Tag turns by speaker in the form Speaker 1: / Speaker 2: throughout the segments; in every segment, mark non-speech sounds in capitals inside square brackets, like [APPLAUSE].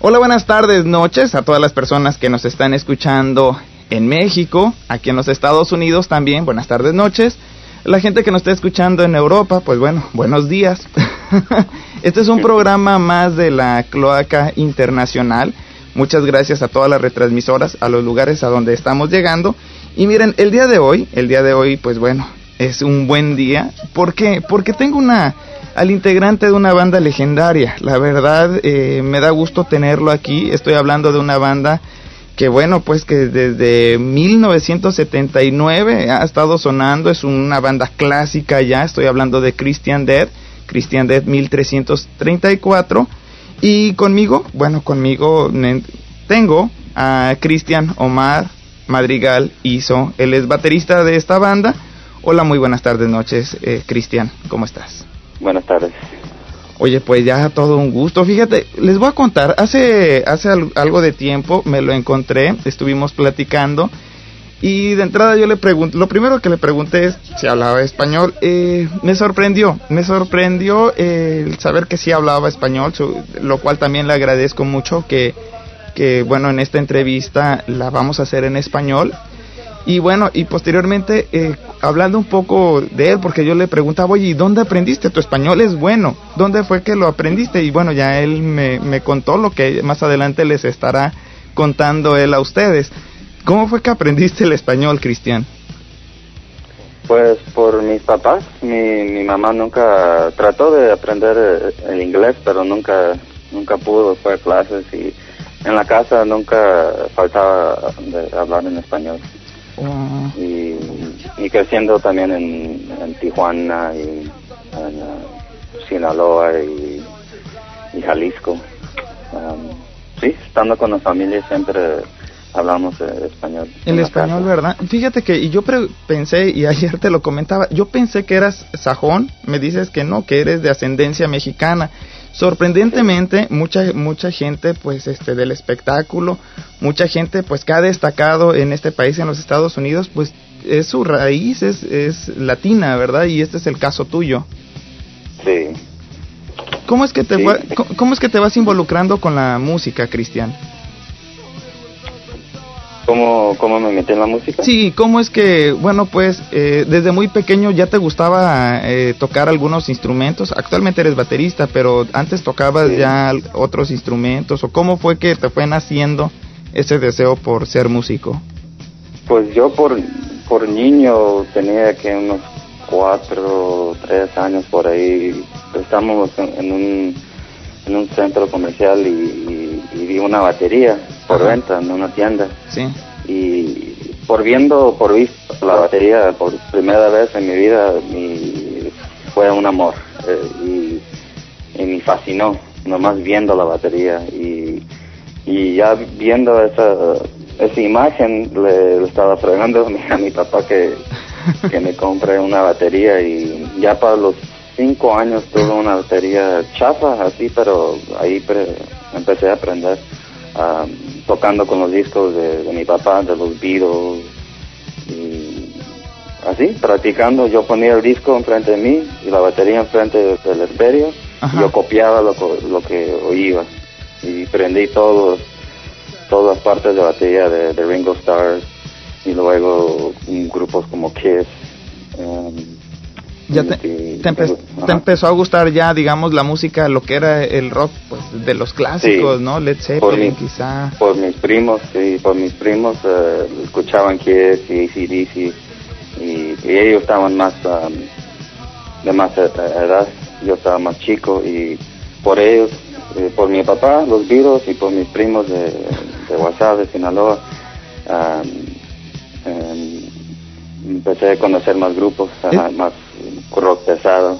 Speaker 1: Hola, buenas tardes, noches a todas las personas que nos están escuchando en México, aquí en los Estados Unidos también, buenas tardes, noches. La gente que nos está escuchando en Europa, pues bueno, buenos días. [LAUGHS] este es un programa más de la cloaca internacional. Muchas gracias a todas las retransmisoras, a los lugares a donde estamos llegando y miren, el día de hoy, el día de hoy, pues bueno, es un buen día. ¿Por qué? Porque tengo una al integrante de una banda legendaria. La verdad, eh, me da gusto tenerlo aquí. Estoy hablando de una banda que bueno, pues que desde 1979 ha estado sonando, es una banda clásica ya, estoy hablando de Christian Dead, Christian Dead 1334, y conmigo, bueno, conmigo tengo a Cristian Omar Madrigal Hizo, él es baterista de esta banda. Hola, muy buenas tardes, noches, eh, Cristian, ¿cómo estás?
Speaker 2: Buenas tardes.
Speaker 1: Oye, pues ya todo un gusto. Fíjate, les voy a contar, hace, hace algo de tiempo me lo encontré, estuvimos platicando y de entrada yo le pregunté, lo primero que le pregunté es si hablaba español. Eh, me sorprendió, me sorprendió el saber que sí hablaba español, lo cual también le agradezco mucho que, que, bueno, en esta entrevista la vamos a hacer en español y bueno, y posteriormente, eh, hablando un poco de él, porque yo le preguntaba, oye, ¿y dónde aprendiste? Tu español es bueno. ¿Dónde fue que lo aprendiste? Y bueno, ya él me, contó lo que más adelante les estará contando él a ustedes. ¿Cómo fue que aprendiste el español, Cristian?
Speaker 2: Pues por mis papás. Mi, mi mamá nunca trató de aprender eh, el inglés, pero nunca nunca pudo, fue a clases y en la casa nunca faltaba de hablar en español. Y, creciendo también en, Tijuana y en uh, Sinaloa y, Jalisco. Um, sí, estando con la familia siempre hablamos español.
Speaker 1: En, español, ¿verdad? Fíjate que y yo pensé, y ayer te lo comentaba, yo pensé que eras sajón, me dices que no, que eres de ascendencia mexicana. Sorprendentemente, mucha mucha gente pues este del espectáculo, mucha gente pues que ha destacado en este país en los Estados Unidos, pues es su raíz es, es latina, ¿verdad? Y este es el caso tuyo.
Speaker 2: Sí.
Speaker 1: ¿Cómo es que te cómo es que te vas involucrando con la música, Cristian?
Speaker 2: ¿Cómo, ¿Cómo me metí en la música?
Speaker 1: Sí, ¿cómo es que, bueno, pues eh, desde muy pequeño ya te gustaba eh, tocar algunos instrumentos? Actualmente eres baterista, pero antes tocabas ya otros instrumentos, ¿o cómo fue que te fue naciendo ese deseo por ser músico?
Speaker 2: Pues yo por, por niño tenía que unos cuatro, tres años por ahí, estábamos en, un, en un centro comercial y, y vi una batería por venta en una tienda.
Speaker 1: Sí.
Speaker 2: Y por viendo, por visto la batería por primera vez en mi vida, mi, fue un amor. Eh, y, me fascinó, nomás viendo la batería. Y, y ya viendo esa, esa imagen, le, estaba fregando [LAUGHS] a mi, papá que, que me compre una batería. Y ya para los cinco años tuve una batería chafa, así, pero ahí empecé a aprender. Um, tocando con los discos de, mi papá, de los Beatles, y así, practicando, yo ponía el disco enfrente de mí y la batería enfrente del estéreo, yo copiaba lo, lo que oía y prendí todos, todas partes de batería de, de Ringo Starr y luego grupos como Kiss. Um,
Speaker 1: ya te, empezó a gustar ya, digamos, la música, lo que era el rock, pues, de los clásicos, ¿no? Led Zeppelin, quizá.
Speaker 2: Por mis primos, sí, por mis primos eh, escuchaban Kiss y ACDC y, y ellos estaban más um, de más e, edad, yo estaba más chico y por ellos, eh, por mi papá, los Beatles y por mis primos de, de WhatsApp, de Sinaloa, um, em, empecé a conocer más grupos, más rock pesado.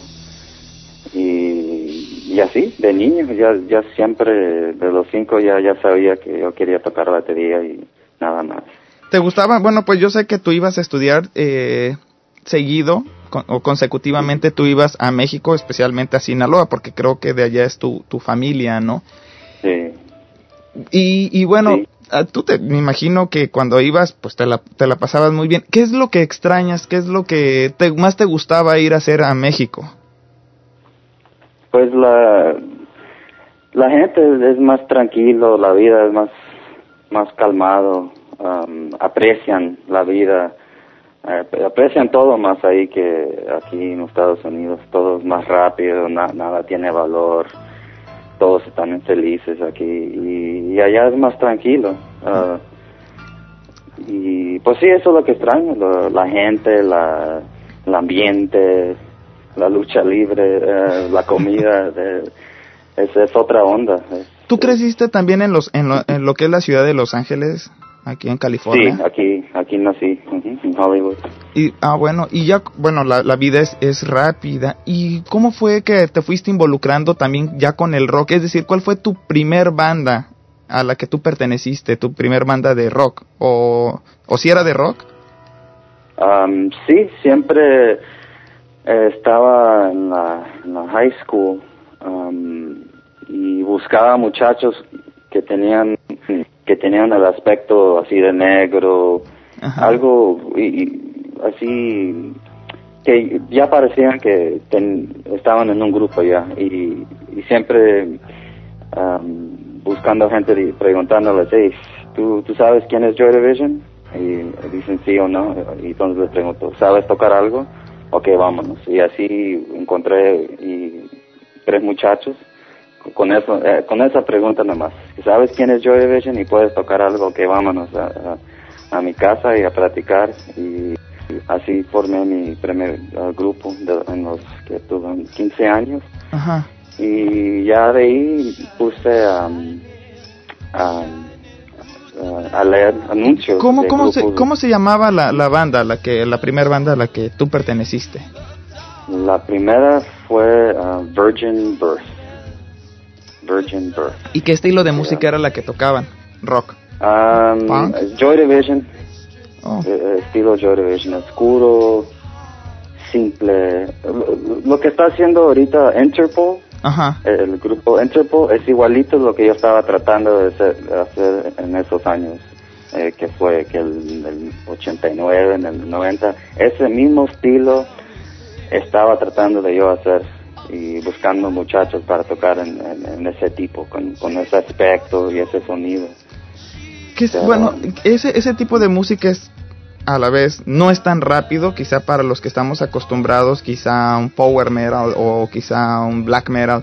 Speaker 2: Y, y así, de niño, ya, ya siempre, de los cinco ya, ya sabía que yo quería tocar batería y nada más.
Speaker 1: ¿Te gustaba? Bueno, pues yo sé que tú ibas a estudiar eh, seguido o consecutivamente tú ibas a México, especialmente a Sinaloa, porque creo que de allá es tu, tu familia, ¿no?
Speaker 2: Sí.
Speaker 1: Y, y bueno, tú te, me imagino que cuando ibas, pues te la, te la pasabas muy bien. ¿Qué es lo que extrañas? ¿Qué es lo que te, más te gustaba ir a hacer a México?
Speaker 2: Pues la, la gente es más tranquilo, la vida es más, más calmado, aprecian la vida, eh, aprecian todo más ahí que aquí en Estados Unidos, todo es más rápido, nada tiene valor, todos están felices aquí y, allá es más tranquilo. Uh, y pues sí, eso es lo que extraño, la gente, la, el ambiente, la lucha libre, eh, la comida. [LAUGHS] esa es otra onda.
Speaker 1: ¿Tú creciste también en, los, en lo, en, lo, que es la ciudad de Los Ángeles, aquí en California?
Speaker 2: Sí, aquí, aquí nací, en Hollywood.
Speaker 1: Y, ah, bueno, y ya, bueno, la, la vida es, es rápida. ¿Y cómo fue que te fuiste involucrando también ya con el rock? Es decir, ¿cuál fue tu primer banda a la que tú perteneciste, tu primer banda de rock? ¿O, o si era de rock?
Speaker 2: Um, sí, siempre eh, estaba en la, high school um, y buscaba muchachos que tenían que tenían el aspecto así de negro, algo y, así que ya parecían que estaban en un grupo ya y, siempre um, buscando gente y preguntándoles, hey, ¿tú, ¿tú sabes quién es Joy Division? Y dicen sí o no, y entonces les pregunto, ¿sabes tocar algo? ok, vámonos. Y así encontré y tres muchachos con eso, eh, con esa pregunta nomás. ¿Sabes quién es Joy Division y puedes tocar algo? Ok, vámonos a, mi casa y a practicar. Y así formé mi primer uh, grupo en los que tuve 15 años. Y ya de ahí puse a a leer anuncios.
Speaker 1: ¿Cómo, cómo, se, ¿Cómo se llamaba la, la banda, la que la primera banda a la que tú perteneciste?
Speaker 2: La primera fue uh, Virgin Birth. Virgin Birth.
Speaker 1: ¿Y qué estilo de música era la que tocaban? Rock.
Speaker 2: Um, Joy Division. Oh. Eh, eh, estilo Joy Division, oscuro, simple. Lo, que está haciendo ahorita Interpol el grupo Interpol es igualito a lo que yo estaba tratando de hacer, en esos años, eh, que fue que el, el 89, en el 90, ese mismo estilo estaba tratando de yo hacer y buscando muchachos para tocar en, ese tipo, con, ese aspecto y ese sonido.
Speaker 1: Que bueno, ese, ese tipo de música es a la vez no es tan rápido, quizá para los que estamos acostumbrados, quizá un power metal o quizá un black metal.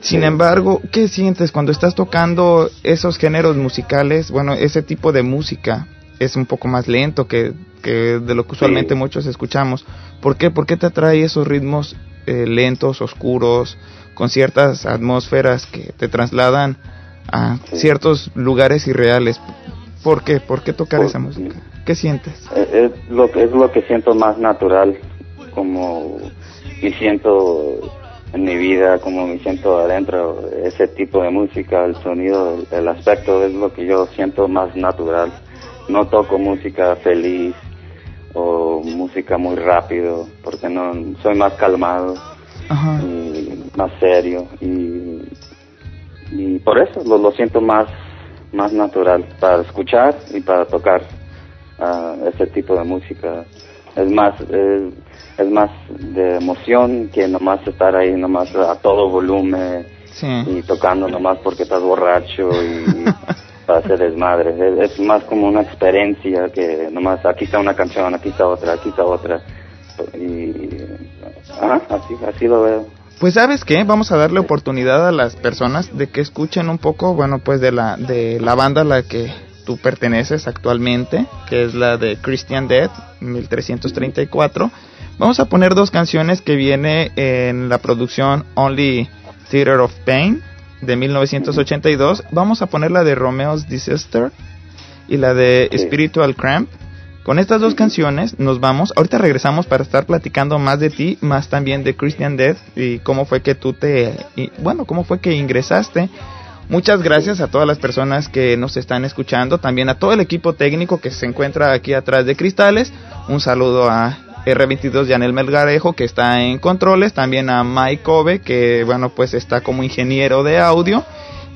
Speaker 1: Sin embargo, ¿qué sientes cuando estás tocando esos géneros musicales? Bueno, ese tipo de música es un poco más lento que, que de lo que usualmente muchos escuchamos. ¿Por qué? ¿Por qué te atrae esos ritmos eh, lentos, oscuros, con ciertas atmósferas que te trasladan a ciertos lugares irreales? ¿Por qué? ¿Por qué tocar esa música? ¿Qué sientes?
Speaker 2: Eh, es lo, es lo que siento más natural, como me siento en mi vida, como me siento adentro, ese tipo de música, el sonido, el aspecto es lo que yo siento más natural. No toco música feliz o música muy rápido, porque no soy más calmado y más serio y, y por eso lo, lo siento más más natural para escuchar y para tocar uh, ese tipo de música. Es más, es, más de emoción que nomás estar ahí nomás a todo volumen y tocando nomás porque estás borracho y [LAUGHS] para hacer desmadre. Es, más como una experiencia que nomás aquí está una canción, aquí está otra, aquí está otra. Y así, así lo veo.
Speaker 1: Pues sabes qué, vamos a darle oportunidad a las personas de que escuchen un poco, bueno, pues de la de la banda a la que tú perteneces actualmente, que es la de Christian Dead, 1334. Vamos a poner dos canciones que viene en la producción Only Theater of Pain de 1982. Vamos a poner la de Romeo's Disaster y la de Spiritual Cramp. Con estas dos canciones nos vamos. Ahorita regresamos para estar platicando más de ti, más también de Christian Death y cómo fue que tú te, bueno, cómo fue que ingresaste Muchas gracias a todas las personas que nos están escuchando, también a todo el equipo técnico que se encuentra aquí atrás de cristales. Un saludo a R22 Yanel Melgarejo que está en controles, también a Mike Kobe que bueno pues está como ingeniero de audio.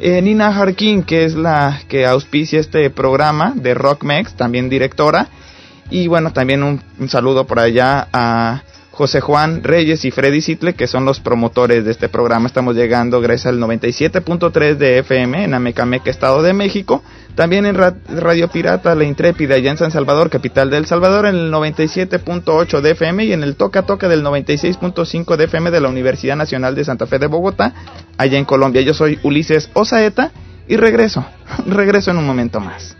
Speaker 1: Eh, Nina Harkin que es la que auspicia este programa de Rockmex, también directora. Y bueno, también un, saludo por allá a
Speaker 3: José Juan Reyes y Freddy Sitle, que son los promotores de este programa. Estamos llegando gracias al 97.3 de FM en Amecameca, Estado de México. También en Radio Pirata La Intrépida, allá en San Salvador, capital de El Salvador, en el 97.8 de FM y en el Toca Toca del 96.5 de FM de la Universidad Nacional de Santa Fe de Bogotá, allá en Colombia. Yo soy Ulises Osaeta y regreso, [LAUGHS] regreso en un momento más.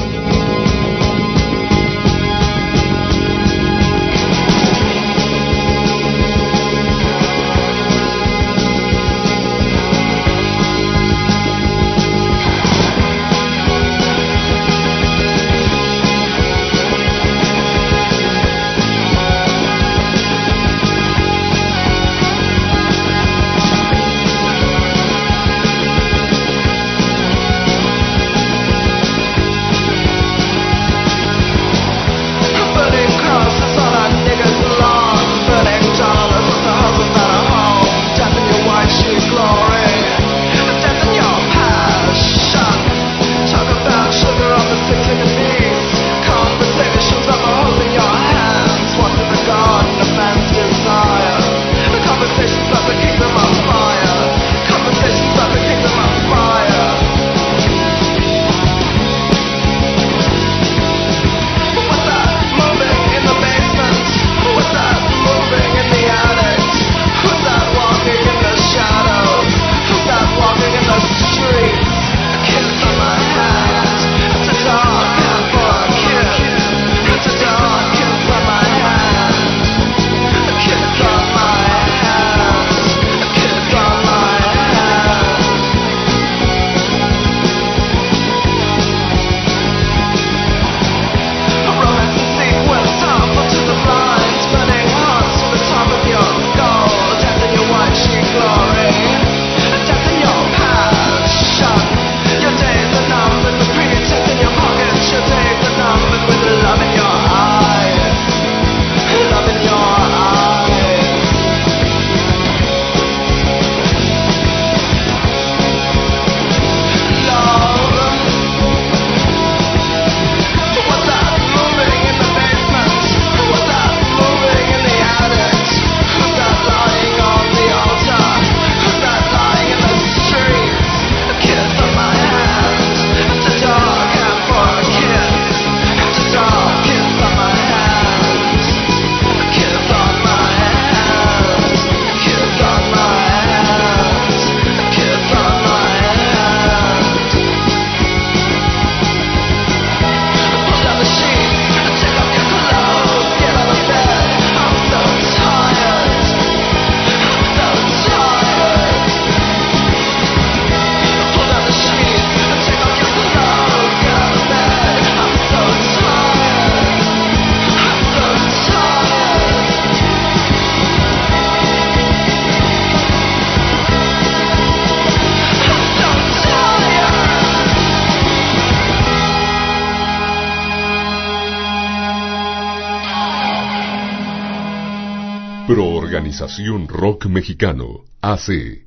Speaker 4: Organización Rock Mexicano hace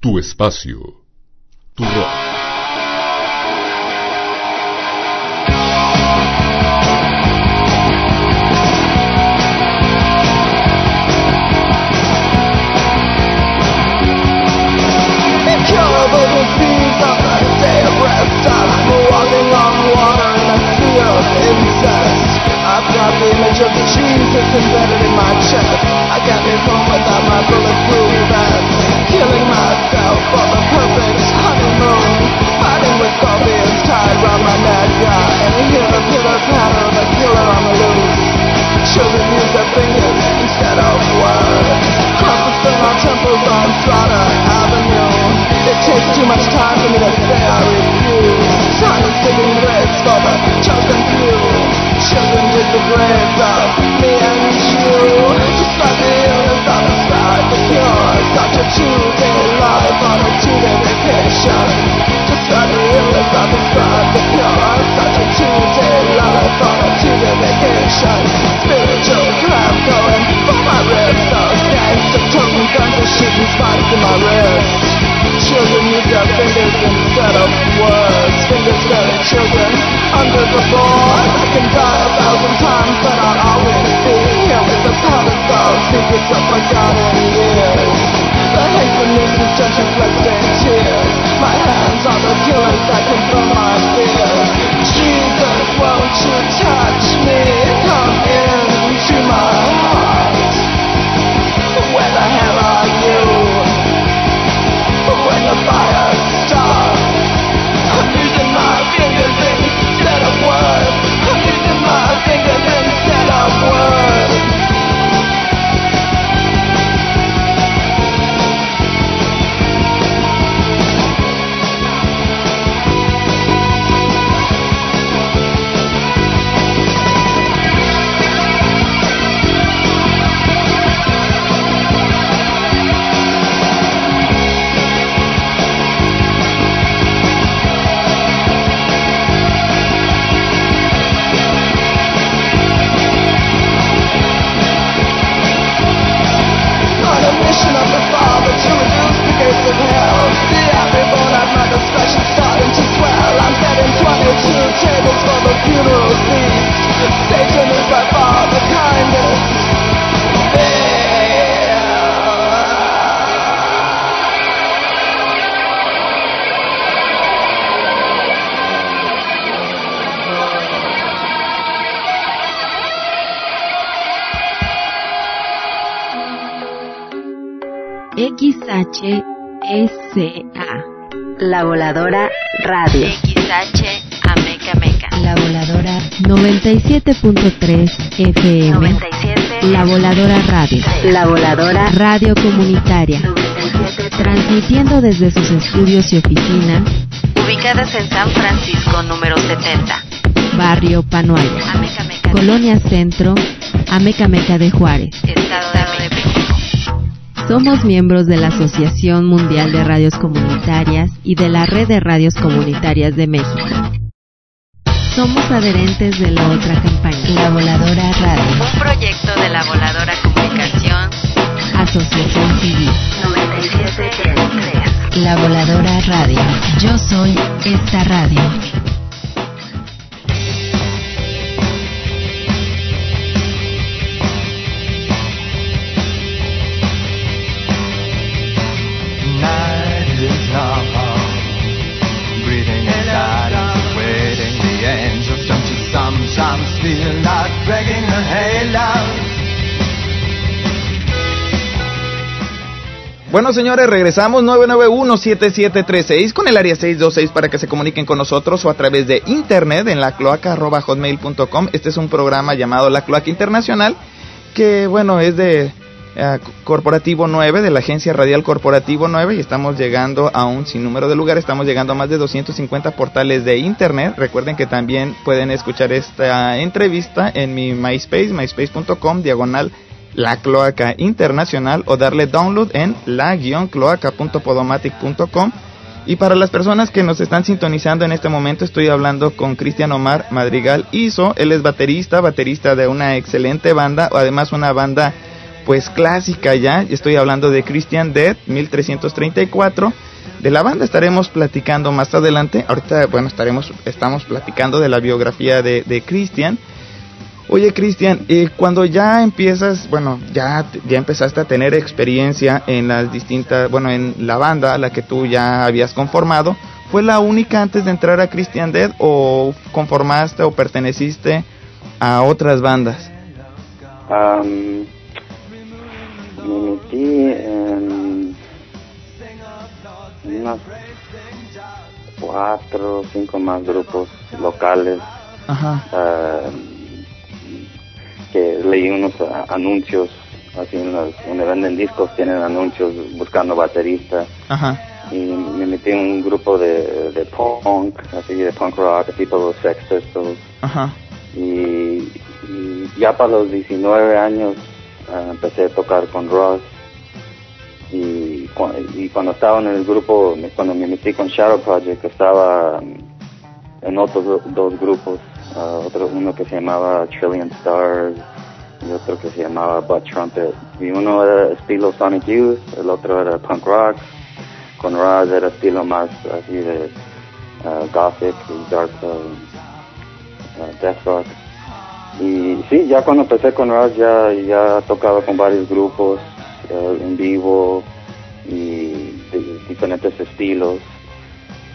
Speaker 4: Tu Espacio, Tu Rock.
Speaker 3: what my garden is The hatefulness is My hands are the killers. Can
Speaker 5: XHSA.
Speaker 6: La Voladora Radio.
Speaker 5: XH Ameca Meca. La Voladora 97.3 FM.
Speaker 6: 97.
Speaker 5: La Voladora Radio.
Speaker 6: La Voladora
Speaker 5: Radio comunitaria. Transmitiendo desde sus estudios y oficinas.
Speaker 6: Ubicadas en San Francisco número 70.
Speaker 5: Barrio Panuaya.
Speaker 6: Ameca Meca.
Speaker 5: Colonia Centro. Ameca Meca de Juárez.
Speaker 6: Estado de México.
Speaker 5: Somos miembros de la Asociación Mundial de Radios Comunitarias y de la Red de Radios Comunitarias de México. Somos adherentes de la otra campaña, La Voladora Radio,
Speaker 6: Un proyecto de la Voladora Comunicación
Speaker 5: Asociación Civil.
Speaker 6: 97.3.
Speaker 5: La Voladora Radio. Yo soy esta radio.
Speaker 3: Feel like breaking a halo?
Speaker 1: Bueno, señores, regresamos 991-7736 con el área 626 para que se comuniquen con nosotros o a través de internet en la cloaca.hotmail.com. Este es un programa llamado La Cloaca Internacional que, bueno, es de eh, Corporativo 9, de la agencia radial Corporativo 9 y estamos llegando a un sinnúmero de lugares, estamos llegando a más de 250 portales de internet. Recuerden que también pueden escuchar esta entrevista en mi MySpace, myspace.com, diagonal la cloaca internacional o darle download en la-cloaca.podomatic.com y para las personas que nos están sintonizando en este momento estoy hablando con Cristian Omar Madrigal Iso, él es baterista, baterista de una excelente banda, además una banda pues clásica ya, estoy hablando de Christian Dead 1334 de la banda estaremos platicando más adelante, ahorita bueno estaremos estamos platicando de la biografía de, Christian. Oye, Cristian, eh, cuando ya empiezas, bueno, ya, ya empezaste a tener experiencia en las distintas, bueno, en la banda a la que tú ya habías conformado, ¿fue la única antes de entrar a Christian Dead o conformaste o perteneciste a otras bandas?
Speaker 2: Me metí en unas cuatro o cinco más grupos locales
Speaker 1: Ajá,
Speaker 2: am, que leí unos anuncios así en los, donde venden discos tienen anuncios buscando baterista.
Speaker 1: Ajá,
Speaker 2: y me metí en un grupo de, de punk así de punk rock tipo los Sex Pistols.
Speaker 1: Ajá,
Speaker 2: y, y ya para los 19 años empecé a tocar con Ross y, cu- y cuando estaba en el grupo, cuando me metí con Shadow Project, estaba mm, en otros do- dos grupos, ah, otro, uno que se llamaba Trillion Stars y otro que se llamaba Butt Trumpet. Y uno era estilo Sonic Youth, el otro era punk rock. Con Raz era estilo más así de uh, gothic y dark uh, uh, death rock. Y sí, ya cuando empecé con Raz ya, ya tocaba con varios grupos uh, en vivo y de diferentes estilos.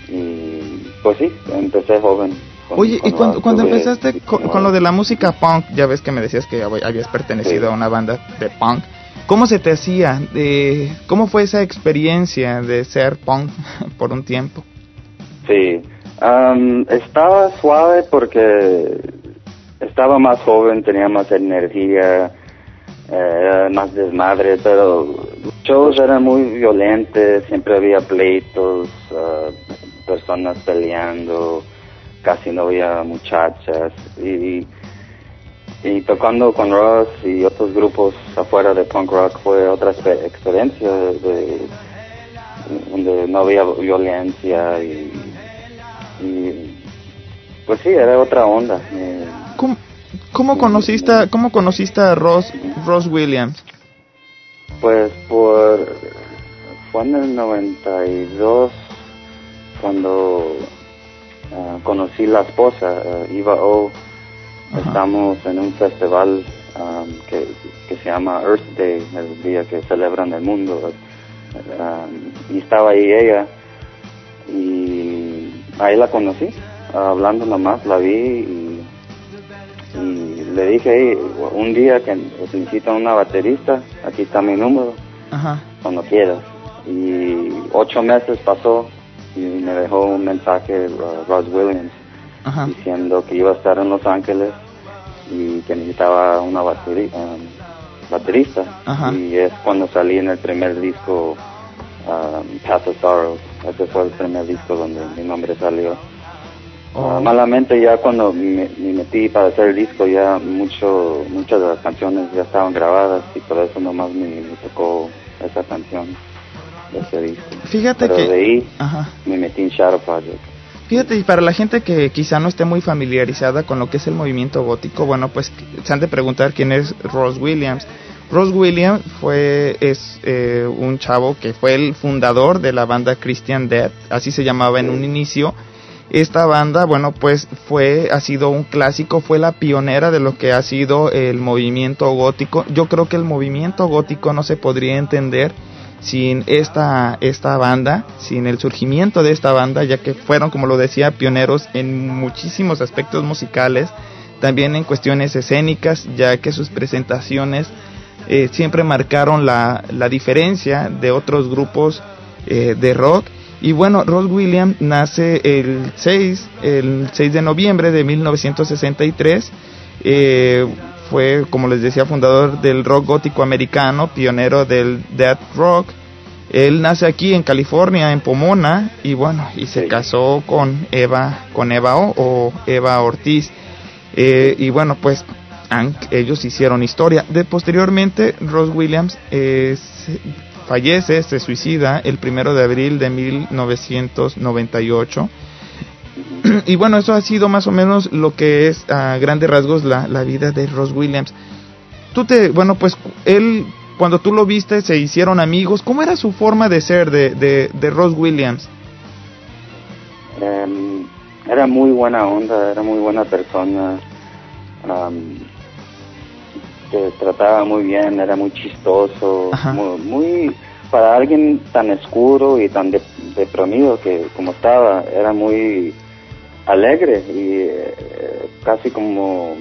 Speaker 2: Y pues sí, empecé joven. con-
Speaker 1: Oye, y cuando, cuando empezaste con, con lo de la música punk, ya ves que me decías que hab- habías pertenecido
Speaker 2: Sí.
Speaker 1: a una banda de punk. ¿Cómo se te hacía? De, ¿Cómo fue esa experiencia de ser punk [LAUGHS] por un tiempo?
Speaker 2: Sí, Am, estaba suave porque estaba más joven, tenía más energía, eh, más desmadre, pero los shows eran muy violentos, siempre había pleitos, ah, personas peleando, casi no había muchachas y, y tocando con Ross y otros grupos afuera de punk rock fue otra exper- experiencia de, donde no había violencia y, y, pues sí era otra onda Eh,
Speaker 1: ¿Cómo, cómo conociste, cómo conociste a Ross, Ross Williams?
Speaker 2: pues por fue en el 92 cuando ah, conocí la esposa ah, Eva O
Speaker 1: Ajá.
Speaker 2: estamos en un festival um, que, que se llama Earth Day el día que celebran el mundo Um, y estaba ahí ella y ahí la conocí hablando nomás la vi y, y le dije "Hey, un día que necesitan una baterista aquí está mi número
Speaker 1: Ajá.
Speaker 2: cuando quieras. Y ocho meses pasó y me dejó un mensaje uh, Ross Williams
Speaker 1: Ajá.
Speaker 2: diciendo que iba a estar en Los Ángeles y que necesitaba una bateri- um, baterista.
Speaker 1: Ajá.
Speaker 2: Y es cuando salí en el primer disco um, Path of Sorrows. Ese fue el primer disco donde mi nombre salió.
Speaker 1: Oh.
Speaker 2: Malamente ya cuando me, me metí para hacer el disco ya mucho, muchas de las canciones ya estaban grabadas y por eso nomás me, me tocó esa canción de ese disco.
Speaker 1: Fíjate
Speaker 2: Pero
Speaker 1: que...
Speaker 2: de ahí
Speaker 1: Ajá.
Speaker 2: me metí en Shadow Project.
Speaker 1: Fíjate, y para la gente que quizá no esté muy familiarizada con lo que es el movimiento gótico, bueno, pues se han de preguntar quién es Ross Williams. Ross Williams fue es eh, un chavo que fue el fundador de la banda Christian Death, así se llamaba en un inicio. Esta banda, bueno, pues fue ha sido un clásico, fue la pionera de lo que ha sido el movimiento gótico. Yo creo que el movimiento gótico no se podría entender sin esta, esta banda, sin el surgimiento de esta banda, ya que fueron, como lo decía, pioneros en muchísimos aspectos musicales, también en cuestiones escénicas, ya que sus presentaciones eh, siempre marcaron la, la diferencia de otros grupos eh, de rock. Y bueno, Ross Williams nace el 6, el 6 de noviembre de 1963. Eh, fue, como les decía, fundador del rock gótico americano, pionero del death rock. Él nace aquí en California, en Pomona, y bueno, y se casó con Eva, con Eva O, o Eva Ortiz. Eh, y bueno, pues han- ellos hicieron historia. De posteriormente, Ross Williams eh, fallece, se suicida el primero de abril de 1998. [CLEARS THROAT] y bueno, eso ha sido más o menos lo que es a grandes rasgos la, la vida de Ross Williams. Tú te, bueno, pues él, cuando tú lo viste, se hicieron amigos. ¿Cómo era su forma de ser de, de, Ross Williams?
Speaker 2: Em, era muy buena onda, era muy buena persona. Trataba muy bien, era muy chistoso, muy, muy- para alguien tan oscuro y tan de- deprimido que como estaba, era muy alegre y eh, casi como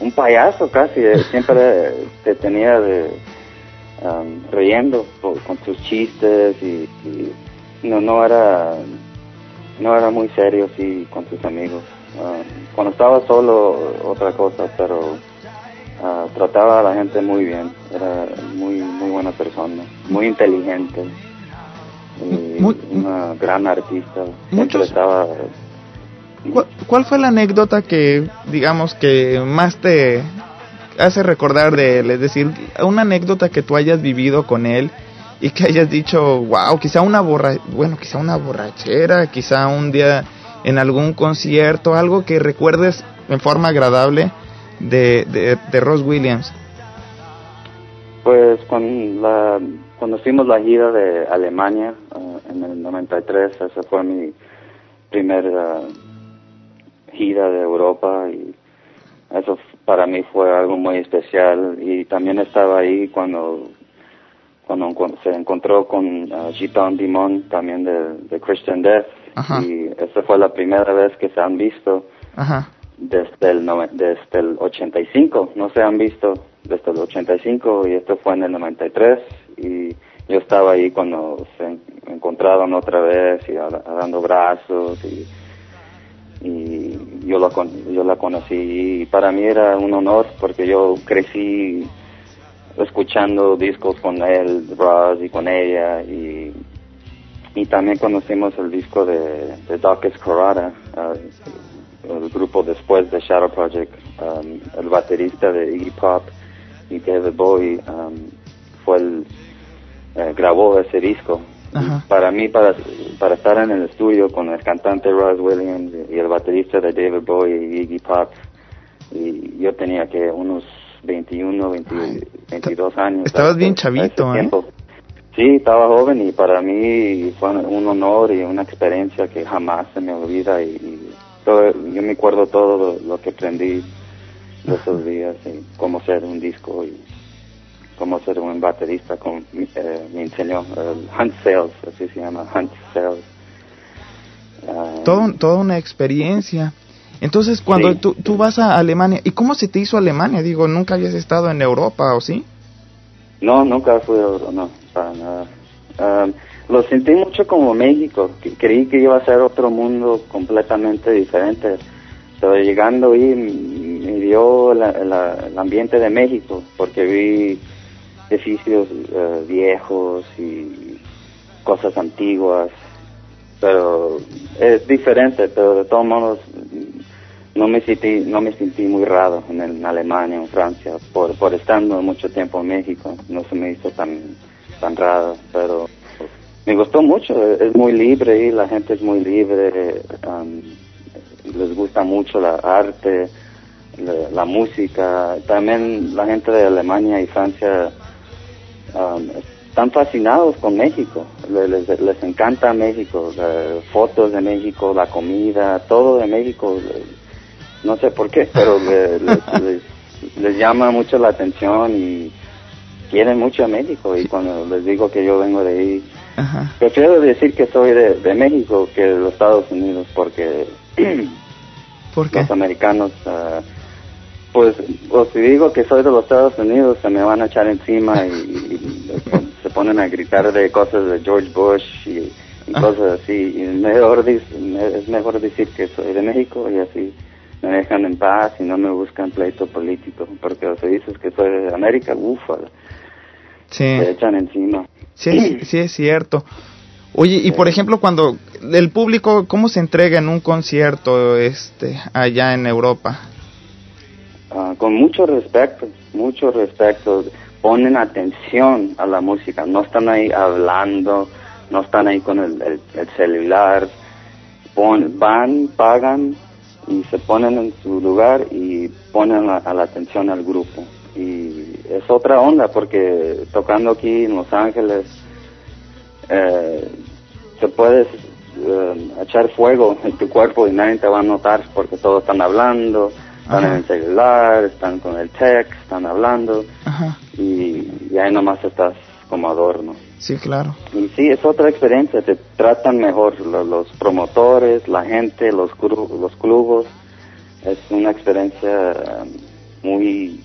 Speaker 2: un payaso casi, eh, siempre te tenía de am, riendo por- con sus chistes y, y no no era no era muy serio así con sus amigos. Ah, cuando estaba solo, otra cosa, pero ah, trataba a la gente muy bien. Era muy muy buena persona, muy inteligente. Y
Speaker 1: Muy-
Speaker 2: una gran artista.
Speaker 1: Muchos-
Speaker 2: estaba.
Speaker 1: ¿Cuál, cuál fue la anécdota que, digamos, que más te hace recordar de él? Es decir, una anécdota que tú hayas vivido con él y que hayas dicho, wow, quizá una borra bueno, quizá una borrachera, quizá un día en algún concierto, algo que recuerdes en forma agradable de, de, de Ross Williams?
Speaker 2: Pues con la, cuando fuimos la gira de Alemania ah, en el 93, esa fue mi primera gira de Europa y eso para mí fue algo muy especial y también estaba ahí cuando cuando se encontró con uh, Giton Dimon también de, de Christian Death
Speaker 1: Ajá.
Speaker 2: y esa fue la primera vez que se han visto
Speaker 1: Ajá.
Speaker 2: Desde el, desde el 85, no se han visto desde el 85 y esto fue en el 93 y yo estaba ahí cuando se en- encontraron otra vez y dando brazos y, y yo, la yo la conocí y para mí era un honor porque yo crecí escuchando discos con él, Ross y con ella y y también conocimos el disco de, de Dawkins Corrada, ah, el grupo después de Shadow Project, um, el baterista de Iggy Pop y David Bowie um, fue el, eh, grabó ese disco.
Speaker 1: Ajá.
Speaker 2: Para mí, para, para estar en el estudio con el cantante Ross Williams y el baterista de David Bowie y Iggy Pop, y yo tenía que unos 21, 20 22 años.
Speaker 1: estabas bien chavito, ¿eh?
Speaker 2: Sí, estaba joven y para mí fue un honor y una experiencia que jamás se me olvida y, y todo- yo me acuerdo todo lo, lo que aprendí de esos días y cómo ser un disco y cómo ser un baterista con, eh, me enseñó el Hunt Sales, así se llama, Hunt Sales. Ah,
Speaker 1: Todo, toda una experiencia. Entonces, cuando
Speaker 2: Sí.
Speaker 1: tú, tú vas a Alemania, ¿y cómo se te hizo Alemania? Digo, nunca habías estado en Europa, ¿o sí?
Speaker 2: No, nunca fui, a- no, para nada. Um, lo sentí mucho como México, creí que iba a ser otro mundo completamente diferente, pero llegando ahí me dio la- el ambiente de México, porque vi edificios eh, viejos y cosas antiguas, pero es diferente, pero de todos modos mm, no me sentí no me sentí muy raro en, Alemania en Francia por por estando mucho tiempo en México. No se me hizo tan tan raro pero me gustó mucho es es muy libre y la gente es muy libre um, les gusta mucho la arte la, la música. También la gente de Alemania y Francia um, están fascinados con México, Le- les, les encanta México, fotos de México, la comida, todo de México, no sé por qué, pero le- les, [LAUGHS] les- les llama mucho la atención y quieren mucho a México. Y cuando les digo que yo vengo de ahí,
Speaker 1: Ajá.
Speaker 2: prefiero decir que soy de, de México que de los Estados Unidos porque [CLEARS THROAT]
Speaker 1: ¿Por qué?
Speaker 2: los americanos, ah, pues, o si digo que soy de los Estados Unidos, se me van a echar encima y, se ponen a gritar de cosas de George Bush y, y
Speaker 1: Ah.
Speaker 2: cosas así. Y mejor, es mejor decir que soy de México y así me dejan en paz y no me buscan pleito político. Porque si dices que soy de América, ufa,
Speaker 1: Sí.
Speaker 2: echan encima.
Speaker 1: Sí, es- [CLEARS THROAT] sí es cierto. Oye, y por ejemplo, cuando el público, ¿cómo se entrega en un concierto este allá en Europa?
Speaker 2: Ah, con mucho respeto, mucho respeto. Ponen atención a la música, no están ahí hablando, no están ahí con el, el- el celular. Pon- van, pagan y se ponen en su lugar y ponen a, a la atención al grupo. Y es otra onda porque tocando aquí en Los Ángeles, eh, te puedes eh, echar fuego en tu cuerpo y nadie te va a notar porque todos están hablando, están
Speaker 1: Ajá.
Speaker 2: en el celular, están con el text, están hablando
Speaker 1: Ajá.
Speaker 2: y, y ahí nomás estás como adorno.
Speaker 1: Sí, claro.
Speaker 2: Y sí, es otra experiencia, te tratan mejor lo- los promotores, la gente, los, los clubes. Es una experiencia muy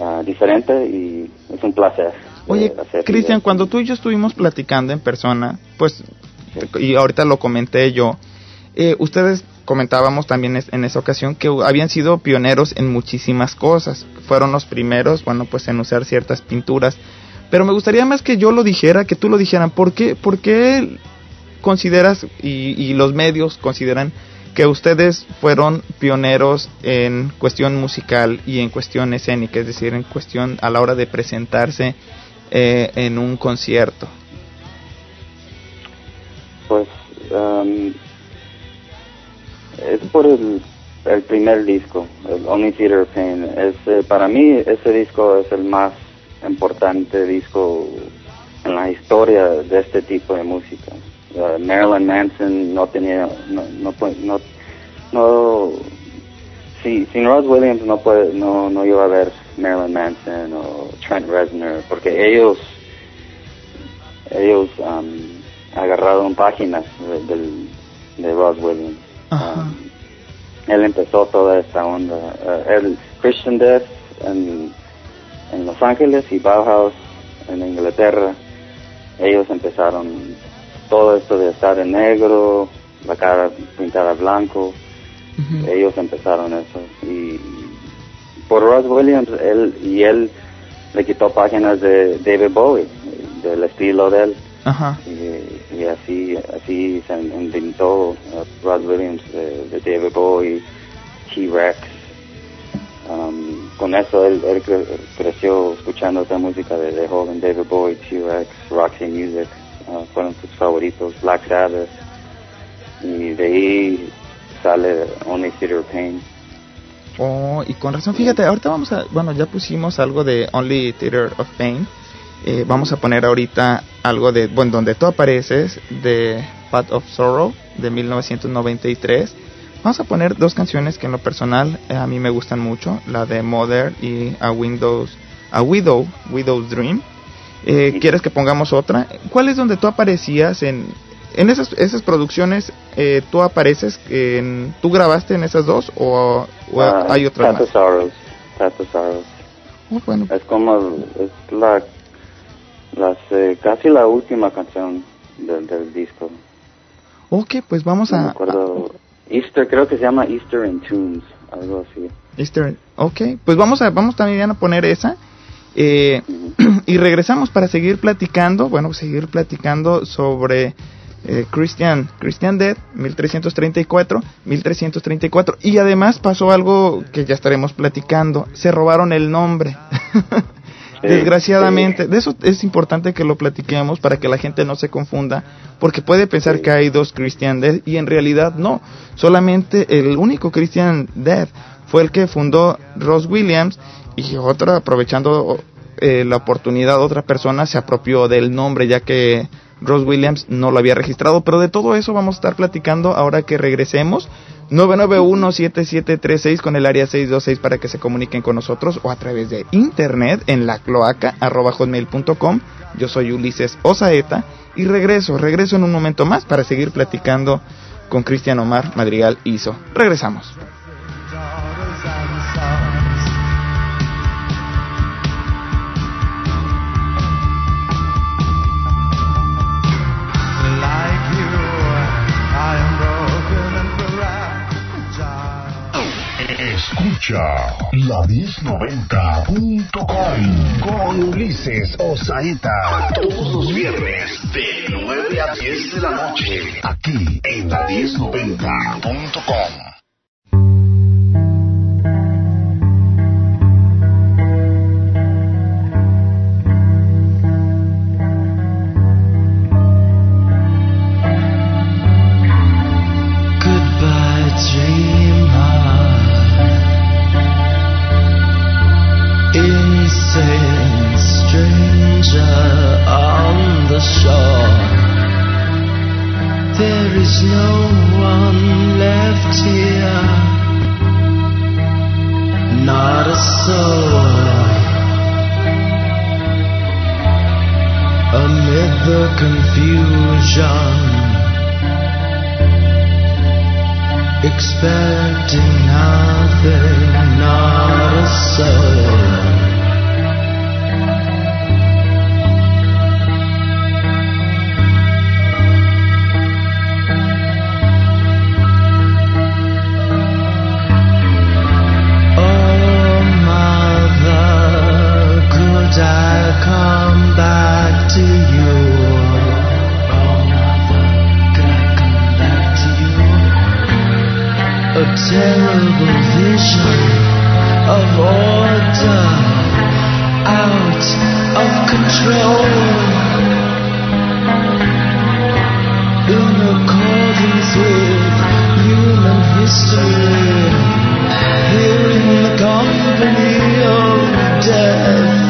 Speaker 2: ah, diferente y es un placer. eh,
Speaker 1: Oye, Cristian, cuando tú y yo estuvimos platicando en persona, pues, y ahorita lo comenté yo, eh, ustedes comentábamos también es- en esa ocasión que habían sido pioneros en muchísimas cosas. Fueron los primeros, bueno, pues en usar ciertas pinturas. Pero me gustaría más que yo lo dijera, que tú lo dijeran. ¿Por qué, por qué consideras y, y los medios consideran que ustedes fueron pioneros en cuestión musical y en cuestión escénica, es decir, en cuestión a la hora de presentarse eh, en un concierto?
Speaker 2: Pues um, es por el primer disco, el Only Theater Pain. Es, eh, para mí ese disco es el más importante disco en la historia de este tipo de música. Uh, Marilyn Manson no tenía, no, no, no, no si, sin Ross Williams no puede, no, no iba a ver Marilyn Manson o Trent Reznor, porque ellos, ellos um, agarraron páginas de, del, de Ross Williams.
Speaker 1: Ajá.
Speaker 2: Um, él empezó toda esta onda. Uh, el Christian Death en, en Los Ángeles y Bauhaus en Inglaterra, ellos empezaron todo esto de estar en negro, la cara pintada blanco, ellos empezaron eso. Y por Ross Williams, él y él le quitó páginas de David Bowie, del estilo de él.
Speaker 1: Ajá.
Speaker 2: Y, y así así se inventó uh, Rod Williams de, de David Bowie, T-Rex. Um, con eso él, él cre- creció escuchando esta música de, de joven, David Bowie, T-Rex, Roxy Music, fueron sus favoritos, Black Sabbath. Y de ahí sale Only Theater of Pain.
Speaker 1: Oh, y con razón, fíjate, ahorita vamos a, bueno, ya pusimos algo de Only Theater of Pain. Eh, vamos a poner ahorita algo de, bueno, donde tú apareces, de Path of Sorrow, de 1993. Vamos a poner dos canciones que en lo personal eh, a mí me gustan mucho, la de Mother y A Windows, A Widow, Widow's Dream. Eh, ¿Quieres que pongamos otra? ¿Cuál es donde tú aparecías en, en esas, esas producciones? Eh, ¿Tú apareces, en, tú grabaste en esas dos o, o
Speaker 2: Ah,
Speaker 1: hay otras más?
Speaker 2: Sorrows.
Speaker 1: Oh, bueno,
Speaker 2: Es como, es la, las, eh, casi la última canción del, del disco.
Speaker 1: ok, pues vamos
Speaker 2: No me
Speaker 1: a...
Speaker 2: acuerdo. Easter, creo que se llama Easter in Tunes, algo así.
Speaker 1: Easter- ok, pues vamos a vamos también a poner esa eh, [CLEARS THROAT] y regresamos para seguir platicando, bueno, seguir platicando sobre eh, Christian Christian Dead 1334, 1334 y además pasó algo que ya estaremos platicando, se robaron el nombre. [LAUGHS] Desgraciadamente, de eso es importante que lo platiquemos para que la gente no se confunda, porque puede pensar que hay dos Christian Dead y en realidad no, solamente el único Christian Dead fue el que fundó Ross Williams y otra, aprovechando eh, la oportunidad, otra persona se apropió del nombre ya que Ross Williams no lo había registrado, pero de todo eso vamos a estar platicando ahora que regresemos. 991-7736 con el área 626 para que se comuniquen con nosotros o a través de internet en la cloaca. Yo soy Ulises Osaeta y regreso, regreso en un momento más para seguir platicando con Cristian Omar Madrigal Iso. Regresamos.
Speaker 7: Escucha la 1090.com con Ulises Osaeta. Todos los viernes de 9 a 10 de la noche. Aquí en la 1090.com.
Speaker 8: There is no one left here. Not a soul. Amid the confusion expecting nothing, not a soul. I come back to you. a terrible vision of order out of control in accordance with human history here in the company of death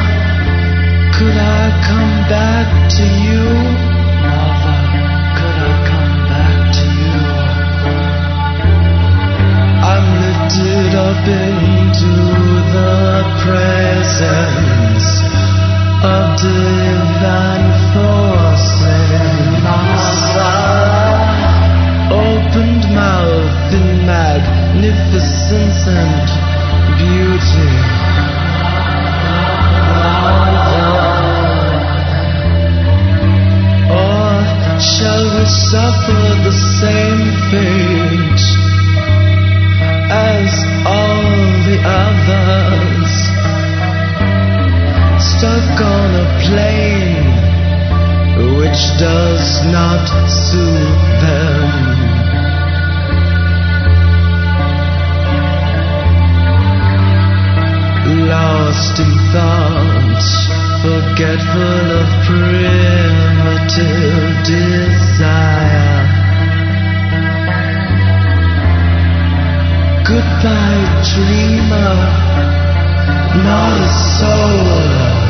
Speaker 8: could I come back to you? Mother, could I come back to you? I'm lifted up into the presence of divine forces. Opened mouth in magnificence and beauty. Shall we suffer the same fate as all the others? Stuck on a plane which does not suit them. Lost in thought, forgetful of primitive desire. Goodbye, dreamer, not a soul.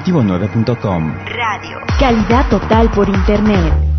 Speaker 9: Corporativo9.com
Speaker 6: Radio.
Speaker 10: Calidad total por internet.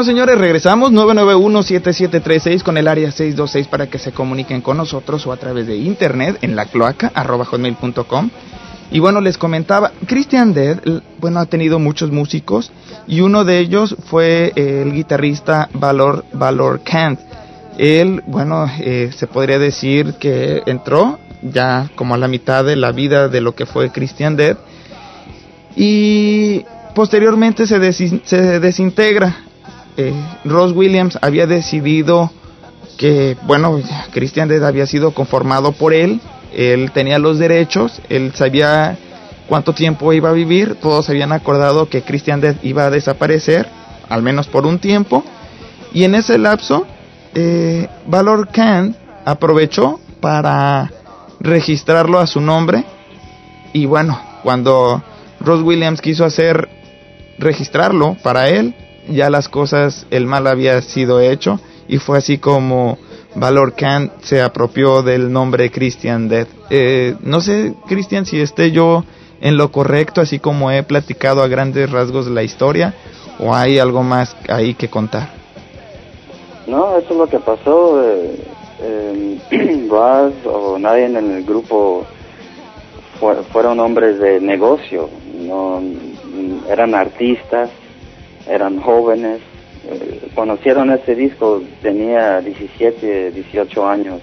Speaker 1: Bueno, señores, regresamos 991-7736 con el área 626 para que se comuniquen con nosotros o a través de internet en la cloaca arroba. Y bueno, les comentaba, Christian Dead, bueno, ha tenido muchos músicos y uno de ellos fue eh, el guitarrista Valor, Valor Kant. Él, bueno, eh, se podría decir que entró ya como a la mitad de la vida de lo que fue Christian Dead y posteriormente se, desin- se desintegra. Eh, Ross Williams había decidido que, bueno, Christian Dead había sido conformado por él, él tenía los derechos, él sabía cuánto tiempo iba a vivir, todos habían acordado que Christian Dead iba a desaparecer, al menos por un tiempo, y en ese lapso, eh, Valor Khan aprovechó para registrarlo a su nombre, y bueno, cuando Ross Williams quiso hacer registrarlo para él, ya las cosas, el mal había sido hecho y fue así como Valor Khan se apropió del nombre Christian Dead. Eh, no sé, Christian, si esté yo en lo correcto, así como he platicado a grandes rasgos la historia, o hay algo más ahí que contar.
Speaker 2: No, eso es lo que pasó. Eh, [CLEARS THROAT] Raz o nadie en el grupo fue- fueron hombres de negocio. No, eran artistas, eran jóvenes. Eh, cuando hicieron ese disco tenía 17, 18 años.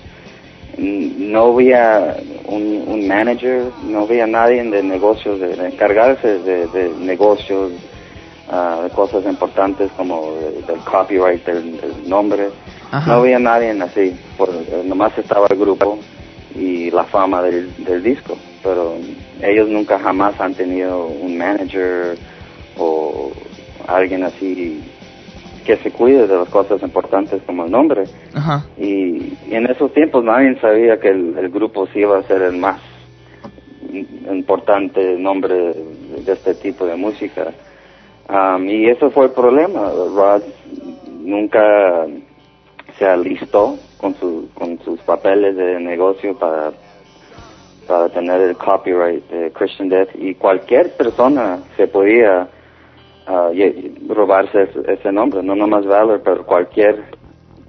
Speaker 2: Mm, No había un, un manager, no había nadie de negocios, de, de encargarse de, de negocios, de cosas importantes como de- del copyright del, del nombre.
Speaker 1: Ajá.
Speaker 2: No había nadie así, por, eh, nomás estaba el grupo y la fama del, del disco, pero ellos nunca jamás han tenido un manager o alguien así que se cuide de las cosas importantes como el nombre.
Speaker 1: Ajá.
Speaker 2: Y, y en esos tiempos nadie sabía que el, el grupo sí iba a ser el más importante nombre de este tipo de música. Um, y eso fue el problema. Rod nunca se alistó con, su, con sus papeles de negocio para, para tener el copyright de Christian Death y cualquier persona se podía ah, ye- robarse ese, nombre, no nomás Valor, pero cualquier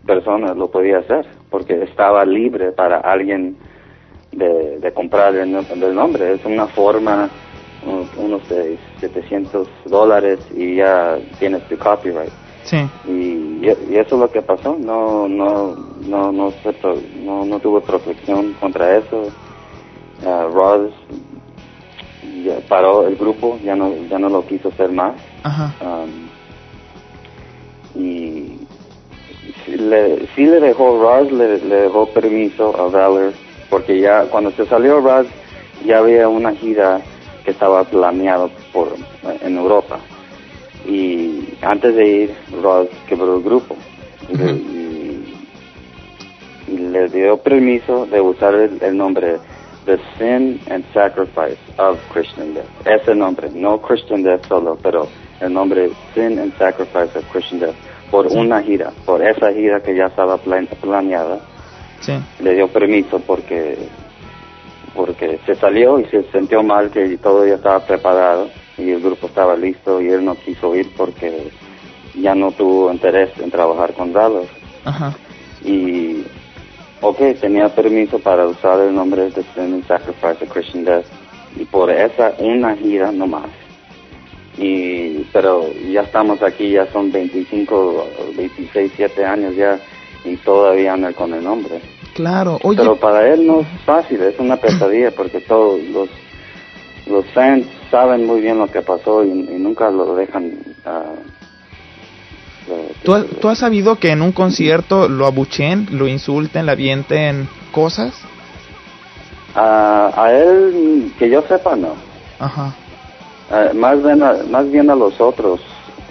Speaker 2: persona lo podía hacer porque estaba libre para alguien de, de comprar el, el nombre. Es una forma, un- unos de 700 dólares y ya tienes tu copyright.
Speaker 1: Sí.
Speaker 2: Y, y eso es lo que pasó. No, no, no, no, no, no tuvo protección contra eso. Uh, Ross ya paró el grupo, ya no, ya no lo quiso hacer más.
Speaker 1: Ajá.
Speaker 2: Um, y le, sí le dejó Ross le, le dejó permiso a Valor porque ya cuando se salió Ross ya había una gira que estaba planeado por en Europa y antes de ir Ross quebró el grupo y- y le dio permiso de usar el, el nombre The Sin and Sacrifice of Christian Death ese nombre no Christian Death solo pero el nombre Sin and Sacrifice of Christian Death por una gira por esa gira que ya estaba plan- planeada
Speaker 1: Sí.
Speaker 2: le dio permiso porque porque se salió y se sintió mal que todo ya estaba preparado y el grupo estaba listo y él no quiso ir porque ya no tuvo interés en trabajar con Dallas
Speaker 1: Ajá.
Speaker 2: y ok tenía permiso para usar el nombre de Sin and Sacrifice of Christian Death y por esa una gira nomás y pero ya estamos aquí ya son 25 26 7 años ya y todavía anda con el nombre
Speaker 1: Claro. Oye,
Speaker 2: pero para él no es fácil, es una pesadilla porque todos los los fans saben muy bien lo que pasó y, y nunca lo dejan. lo-
Speaker 1: ¿tú, has- tú has sabido que en un concierto lo abuchen, lo insulten, le avienten cosas?
Speaker 2: A él, que yo sepa, no.
Speaker 1: Ajá.
Speaker 2: Más, bien a, más bien a los otros,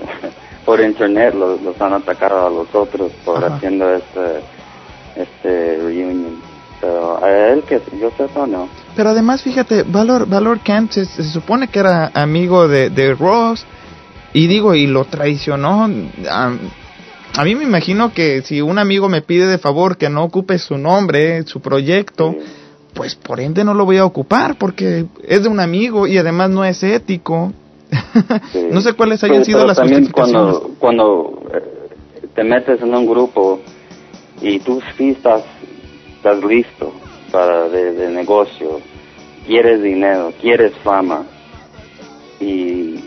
Speaker 2: [LAUGHS] por internet los, los han atacado a los otros por
Speaker 1: Ajá.
Speaker 2: haciendo este, este reunion. Pero a él, que yo sepa, no.
Speaker 1: Pero además, fíjate, Valor, Valor Kent se, se supone que era amigo de, de Ross y digo, y lo traicionó. A mí me imagino que si un amigo me pide de favor que no ocupe su nombre, su proyecto, pues por ende no lo voy a ocupar porque es de un amigo y además no es ético. [LAUGHS]
Speaker 2: Sí.
Speaker 1: no sé cuáles hayan sido
Speaker 2: pero
Speaker 1: las
Speaker 2: también cuando cuando eh, te metes en un grupo y tú sí estás, estás listo para de, de negocio, quieres dinero, quieres fama y,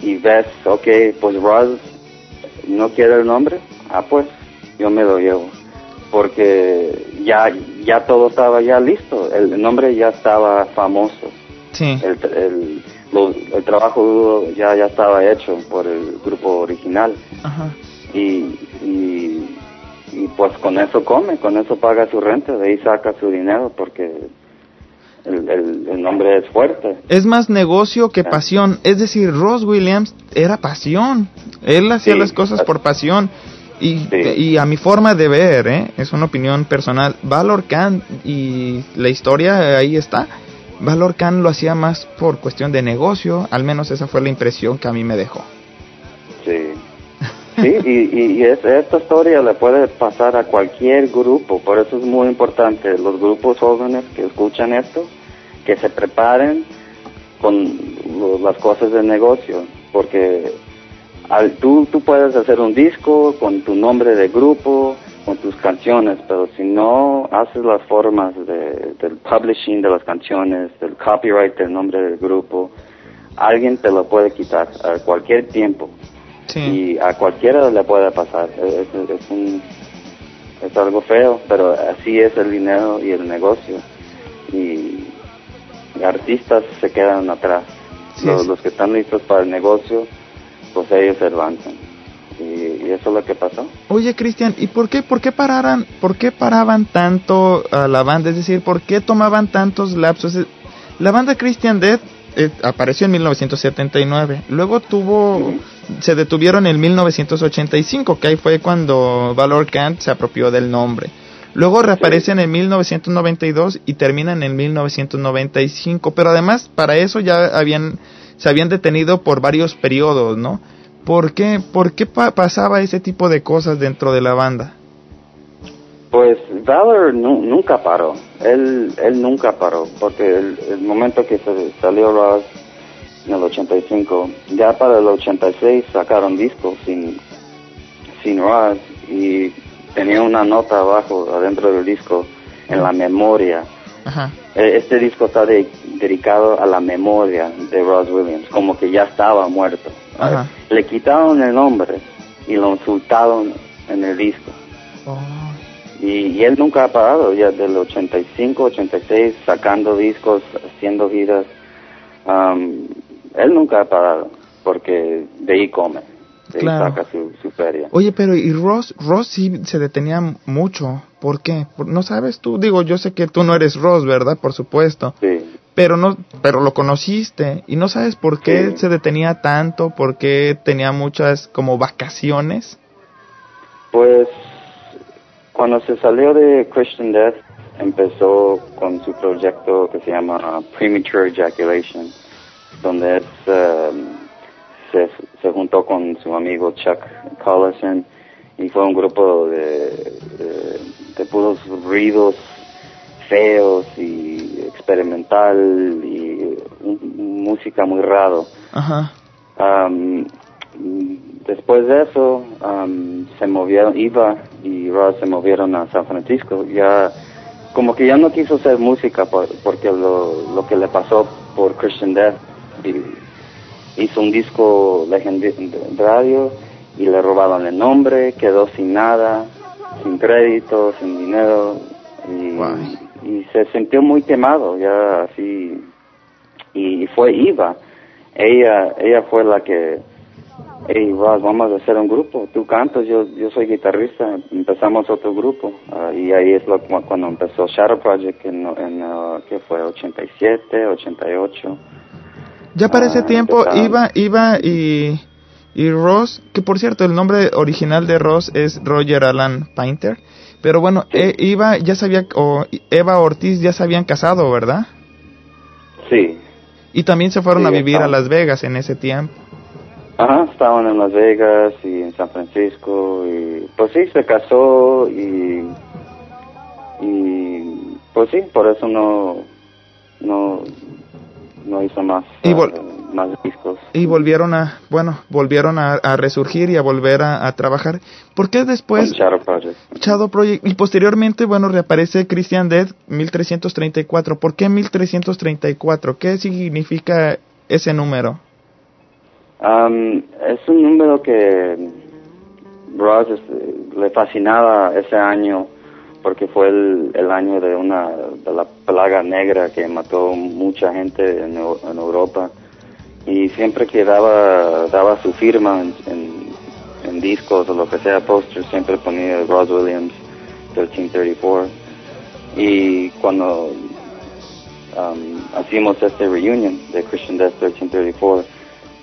Speaker 2: y ves, ok, pues Ross no quiere el nombre, ah pues yo me lo llevo porque ya ya todo estaba ya listo, el nombre ya estaba famoso,
Speaker 1: Sí.
Speaker 2: el, el, lo- el trabajo ya ya estaba hecho por el grupo original
Speaker 1: Ajá.
Speaker 2: y, y, y pues con eso come, con eso paga su renta, de ahí saca su dinero porque el, el, el nombre es fuerte.
Speaker 1: Es más negocio que pasión. Es decir, Ross Williams era pasión. Él hacía
Speaker 2: Sí.
Speaker 1: las cosas por pasión. Y,
Speaker 2: Sí.
Speaker 1: y a mi forma de ver, ¿eh? es una opinión personal, Valor Khan y la historia ahí está. Valor Khan lo hacía más por cuestión de negocio, al menos esa fue la impresión que a mí me dejó.
Speaker 2: Sí. Sí, y, y, y es- esta historia le puede pasar a cualquier grupo, por eso es muy importante los grupos jóvenes que escuchan esto, que se preparen con lo- las cosas del negocio, porque al, tú, tú puedes hacer un disco con tu nombre de grupo, con tus canciones, pero si no haces las formas de, del publishing de las canciones, del copyright del nombre del grupo, alguien te lo puede quitar a cualquier tiempo
Speaker 1: Sí.
Speaker 2: y a cualquiera le puede pasar. Es, es- es un, es algo feo, pero así es el dinero y el negocio. Y artistas se quedan atrás.
Speaker 1: Sí,
Speaker 2: los, los que están listos para el negocio, pues ellos se avanzan. Y, y eso es lo que pasó.
Speaker 1: Oye, Cristian, ¿y por qué, por qué pararan, por qué paraban tanto a la banda? Es decir, ¿por qué tomaban tantos lapsos? La banda Christian Death eh, apareció en 1979, luego tuvo, se detuvieron en 1985, que ahí fue cuando Valor Kant se apropió del nombre. Luego reaparecen en 1992 y terminan en 1995, pero además para eso ya habían, se habían detenido por varios periodos, ¿no? ¿Por qué, por qué pa- pasaba ese tipo de cosas dentro de la banda?
Speaker 2: Pues Valor nu- nunca paró, él, él nunca paró, porque el, el momento que se salió Ross en el 85, ya para el 86 sacaron discos sin, sin Ross y tenía una nota abajo, adentro del disco, en la memoria.
Speaker 1: Ajá.
Speaker 2: E- Este disco está de- dedicado a la memoria de Ross Williams, como que ya estaba muerto.
Speaker 1: Ajá.
Speaker 2: Le quitaron el nombre y lo insultaron en el disco.
Speaker 1: Oh,
Speaker 2: Y, y él nunca ha parado, ya del 85, 86, sacando discos, haciendo giras. Am, él nunca ha parado, porque de ahí come, de
Speaker 1: Claro.
Speaker 2: su, su feria.
Speaker 1: Oye, pero y Ross, Ross sí se detenía mucho. ¿Por qué? ¿No sabes tú? Digo, yo sé que tú no eres Ross, ¿verdad? Por supuesto.
Speaker 2: Sí.
Speaker 1: Pero no, pero lo conociste y no sabes por qué
Speaker 2: Sí.
Speaker 1: se detenía tanto, por qué tenía muchas como vacaciones.
Speaker 2: Pues cuando se salió de Christian Death, empezó con su proyecto que se llama Premature Ejaculation, donde es, um, se, se juntó con su amigo Chuck Collison y fue un grupo de, de, de puros ruidos feos y experimental y un- música muy raro.
Speaker 1: Ajá.
Speaker 2: Am, después de eso, am, se movieron, Iva y Ross se movieron a San Francisco. Ya, como que ya no quiso hacer música por- porque lo, lo que le pasó por Christian Death. Y hizo un disco legendario y le robaron el nombre, quedó sin nada, sin crédito, sin dinero. Y, y se sintió muy quemado, ya así. Y fue Iva ella ella fue la que hey vamos a hacer un grupo tú cantas yo yo soy guitarrista empezamos otro grupo ah, y ahí es lo, cu- cuando empezó Shadow Project en, en ah, ¿qué fue 87 88
Speaker 1: Ya para ese
Speaker 2: Ah,
Speaker 1: tiempo
Speaker 2: empezaron.
Speaker 1: iba, iba y, y Ross, que por cierto el nombre original de Ross es Roger Alan Painter, pero bueno, eh, iba, ya sabía, o Eva Ortiz ya se habían casado, ¿verdad?
Speaker 2: sí
Speaker 1: Y también se fueron
Speaker 2: Sí,
Speaker 1: a vivir a. Las Vegas en ese tiempo.
Speaker 2: Ajá, estaban en Las Vegas y en San Francisco y pues sí, se casó y y pues sí, por eso no no no hizo más
Speaker 1: Y vol-
Speaker 2: eh, más discos.
Speaker 1: Y volvieron a, bueno, volvieron a, a resurgir y a volver a, a trabajar. ¿Por qué después
Speaker 2: Shadow Project.
Speaker 1: Shadow Project y posteriormente, bueno, reaparece Christian Death 1334? ¿Por qué 1334? ¿Qué significa ese número?
Speaker 2: Um, es un número que Ross este, le fascinaba ese año porque fue el, el año de una de la plaga negra que mató mucha gente en, Eu- en Europa. Y siempre que daba daba su firma en, discos o lo que sea posters siempre ponía Ross Williams 1334 y cuando um, hacíamos este reunion de Christian Death 1334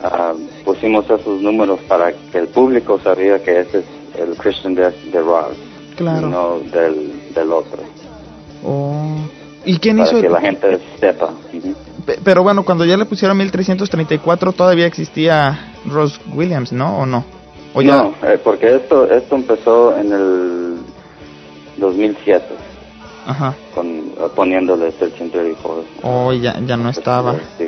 Speaker 2: ah, pusimos esos números para que el público sabía que ese es el Christian Death de Ross
Speaker 1: Claro.
Speaker 2: no del, del otro
Speaker 1: Oh. ¿Y quién
Speaker 2: para
Speaker 1: hizo?
Speaker 2: que la gente sepa
Speaker 1: Pero bueno, cuando ya le pusieron 1334 todavía existía Ross Williams, ¿no? ¿O no? ¿O ya?
Speaker 2: no eh, porque esto esto empezó en el 2007
Speaker 1: Ajá.
Speaker 2: con poniéndole 1334
Speaker 1: Oh, ya, ya no estaba.
Speaker 2: sí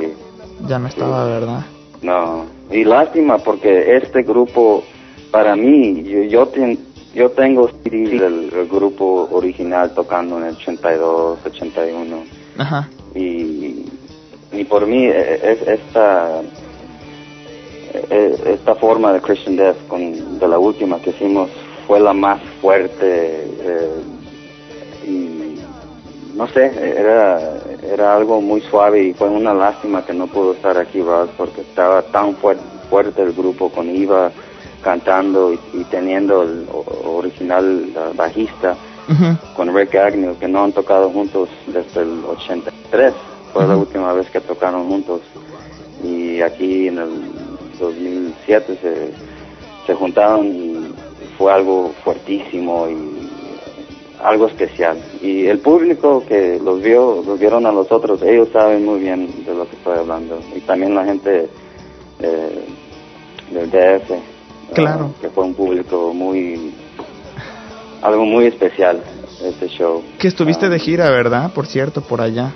Speaker 1: Ya no estaba, ¿verdad?
Speaker 2: No, y lástima porque este grupo, para mí, yo, yo, ten- yo tengo CDs del, del grupo original tocando en el 82, 81,
Speaker 1: Ajá.
Speaker 2: y, y por mí eh, es esta, eh, esta forma de Christian Death con, de la última que hicimos fue la más fuerte eh, y no sé, era, era algo muy suave y fue una lástima que no pudo estar aquí Ross porque estaba tan fuer- fuerte el grupo con Iva cantando y, y teniendo el original la bajista con Rick Agnew que no han tocado juntos desde el 83 fue la
Speaker 1: Ujú.
Speaker 2: última vez que tocaron juntos. Y aquí en el 2007 se, se juntaron y fue algo fuertísimo y algo especial. Y el público que los vio los vieron a los otros ellos saben muy bien de lo que estoy hablando. Y también la gente eh, del DF eh,
Speaker 1: Claro.
Speaker 2: que fue un público muy algo muy especial este show
Speaker 1: Que estuviste
Speaker 2: Ah,
Speaker 1: de gira, ¿verdad? Por cierto, por allá.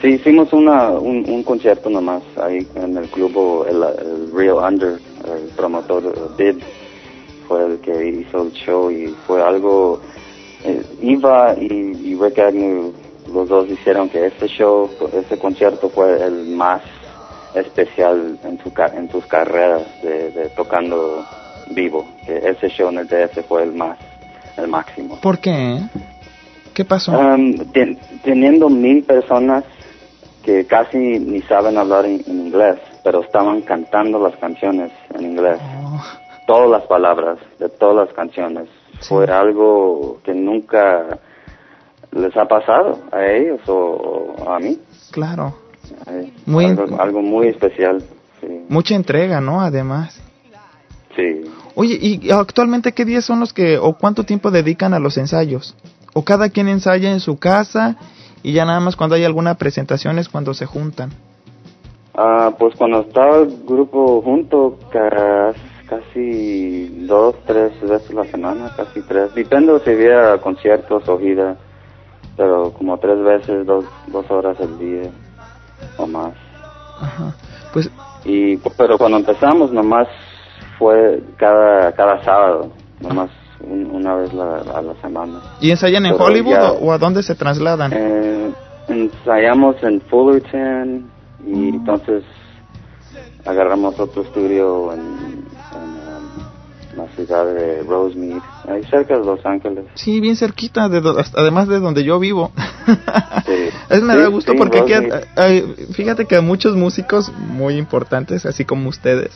Speaker 2: Sí, hicimos una, un, un concierto nomás ahí en el club, el, el Real Under, el promotor eh, Bid fue el que hizo el show y fue algo, eh, Iva y, y Rick Agnew, los dos hicieron que este show, este concierto fue el más especial en, su, en sus carreras de, de tocando vivo, ese show en el DF fue el más, el máximo.
Speaker 1: ¿Por qué? ¿Qué pasó?
Speaker 2: Um, ten- teniendo mil personas que casi ni saben hablar en, en inglés, pero estaban cantando las canciones en inglés,
Speaker 1: Oh,
Speaker 2: todas las palabras de todas las canciones. Fue algo que nunca les ha pasado a ellos o, o a mí.
Speaker 1: claro. Muy-
Speaker 2: algo, algo muy especial. Sí.
Speaker 1: Mucha entrega, ¿no? Además.
Speaker 2: sí.
Speaker 1: Oye, ¿y actualmente qué días son los que, o cuánto tiempo dedican a los ensayos? ¿O cada quien ensaya en su casa y ya nada más cuando hay alguna presentación es cuando se juntan?
Speaker 2: Ah, pues cuando estaba el grupo junto, ca- casi dos, tres veces a la semana, casi tres. Depende si había conciertos o gira, pero como tres veces, dos, dos horas al día o más.
Speaker 1: Ajá. Pues,
Speaker 2: Y, pero cuando empezamos nomás fue cada, cada sábado, nomás un- una vez la- a la semana.
Speaker 1: ¿y ensayan en
Speaker 2: Pero
Speaker 1: Hollywood
Speaker 2: ya-
Speaker 1: o, o a dónde se trasladan?
Speaker 2: Eh, ensayamos en Fullerton y entonces agarramos otro estudio en, la ciudad de Rosemead, ahí cerca de Los Ángeles.
Speaker 1: Sí, bien cerquita, de además de donde yo vivo.
Speaker 2: Sí. [LAUGHS]
Speaker 1: Es me
Speaker 2: Sí,
Speaker 1: da gusto
Speaker 2: sí,
Speaker 1: porque aquí, fíjate que a muchos músicos muy importantes, así como ustedes,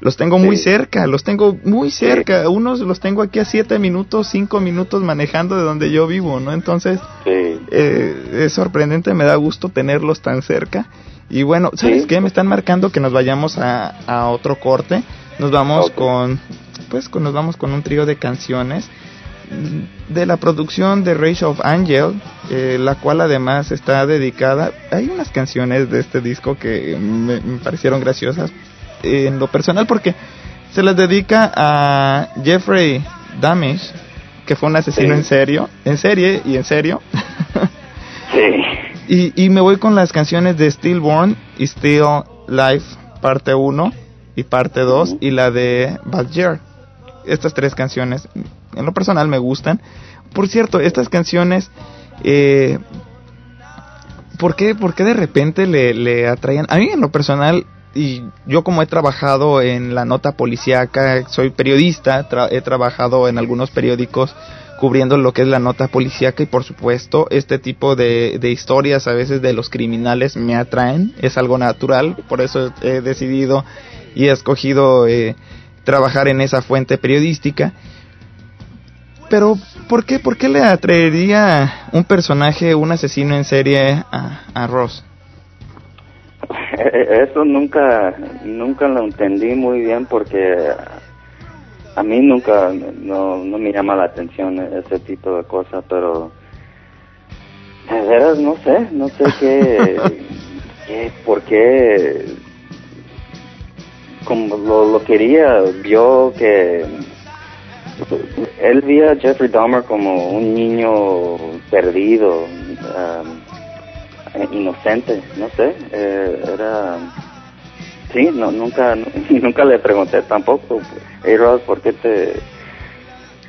Speaker 1: los tengo muy cerca, los tengo muy cerca. Unos los tengo aquí a siete minutos, cinco minutos manejando de donde yo vivo, ¿no? Entonces, eh, es sorprendente, me da gusto tenerlos tan cerca. Y bueno, ¿sabes qué? Me están marcando que nos vayamos a, a otro corte. Nos vamos con, pues, con, nos vamos con un trío de canciones mm, de la producción de Rage of Angel, eh, la cual además está dedicada. Hay unas canciones de este disco que me, me parecieron graciosas eh, en lo personal porque se las dedica a Jeffrey Damish, que fue un asesino
Speaker 2: Sí.
Speaker 1: en serio, en serie y en serio. [LAUGHS]
Speaker 2: Sí.
Speaker 1: Y, y me voy con las canciones de Stillborn y Still Life parte 1 y parte 2 y la de Bad Year. Estas tres canciones en lo personal me gustan. Por cierto, estas canciones eh, ¿por qué, por qué de repente le, le atraían? A mí en lo personal, y yo como he trabajado en la nota policíaca, soy periodista, tra- he trabajado en algunos periódicos cubriendo lo que es la nota policíaca y por supuesto este tipo de, de historias a veces de los criminales me atraen, es algo natural, por eso he decidido y he escogido eh, trabajar en esa fuente periodística. Pero, ¿por qué, ¿por qué le atraería un personaje, un asesino en serie a, a Ross?
Speaker 2: Eh, Eso nunca, nunca lo entendí muy bien porque a mí nunca, no, no me llama la atención ese tipo de cosas, pero de veras no sé, no sé qué, [LAUGHS] qué por qué, como lo, lo quería, vio que él vio a Jeffrey Dahmer como un niño perdido, um, inocente, no sé, eh, era, sí, no, nunca, [LAUGHS] nunca le pregunté tampoco, hey Ross, ¿por qué te,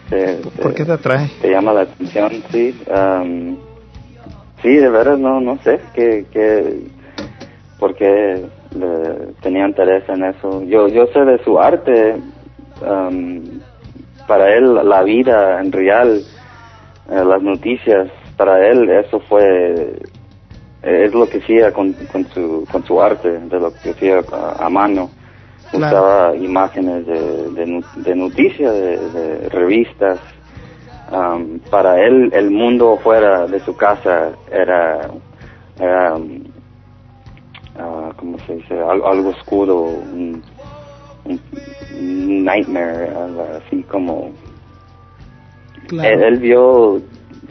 Speaker 2: te,
Speaker 1: ¿Por qué te atrae?
Speaker 2: te llama la atención? Sí, um, sí, de veras no, no sé, que, que, por qué le tenía interés en eso. Yo, yo sé de su arte, um, para él la vida en real, eh, las noticias, para él eso fue es lo que hacía con, con su con su arte, de lo que hacía a, a mano.
Speaker 1: Claro.
Speaker 2: Usaba imágenes de, de, noticias, de, de revistas. Um, para él el mundo fuera de su casa era, era um, ¿cómo se dice? Algo, algo oscuro, un, un- un nightmare, algo así como él, él vio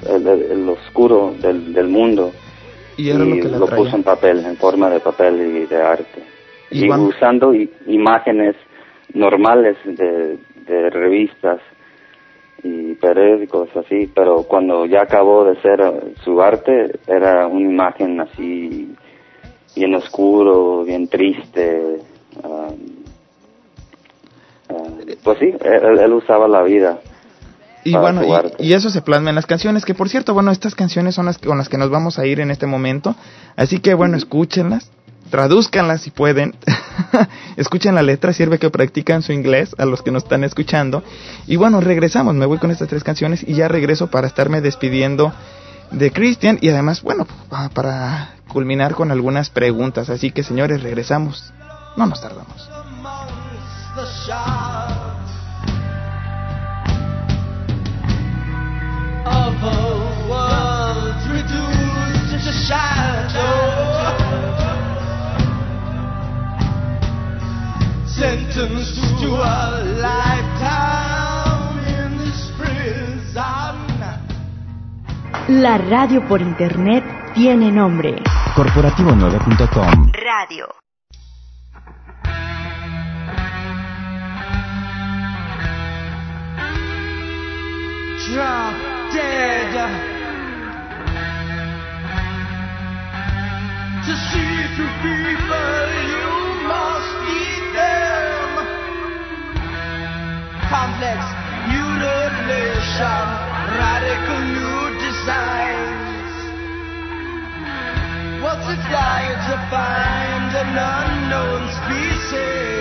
Speaker 2: el, oscuro del, del mundo
Speaker 1: Y era lo que
Speaker 2: puso en papel, en forma de papel y de arte.
Speaker 1: Y
Speaker 2: usando imágenes normales de, de revistas y periódicos así, pero cuando ya acabó de ser su arte, era una imagen así bien oscuro, bien triste. um, ah, pues sí, él, él usaba la vida.
Speaker 1: Y bueno,
Speaker 2: arte.
Speaker 1: y, y eso se plasma en las canciones, que por cierto, bueno, estas canciones son las que- con las que nos vamos a ir en este momento, así que bueno, escúchenlas, tradúzcanlas si pueden, [LAUGHS] escuchen la letra, sirve que practican su inglés a los que nos están escuchando, y bueno, regresamos, me voy con estas tres canciones y ya regreso para estarme despidiendo de Christian y además, bueno, pa- para culminar con algunas preguntas, así que señores, regresamos, no nos tardamos.
Speaker 10: La radio por internet tiene nombre.
Speaker 9: Corporativo9.com
Speaker 10: Radio.
Speaker 8: drop dead. To see through people, you must eat them. Complex mutilation, radical It like to find an unknown species?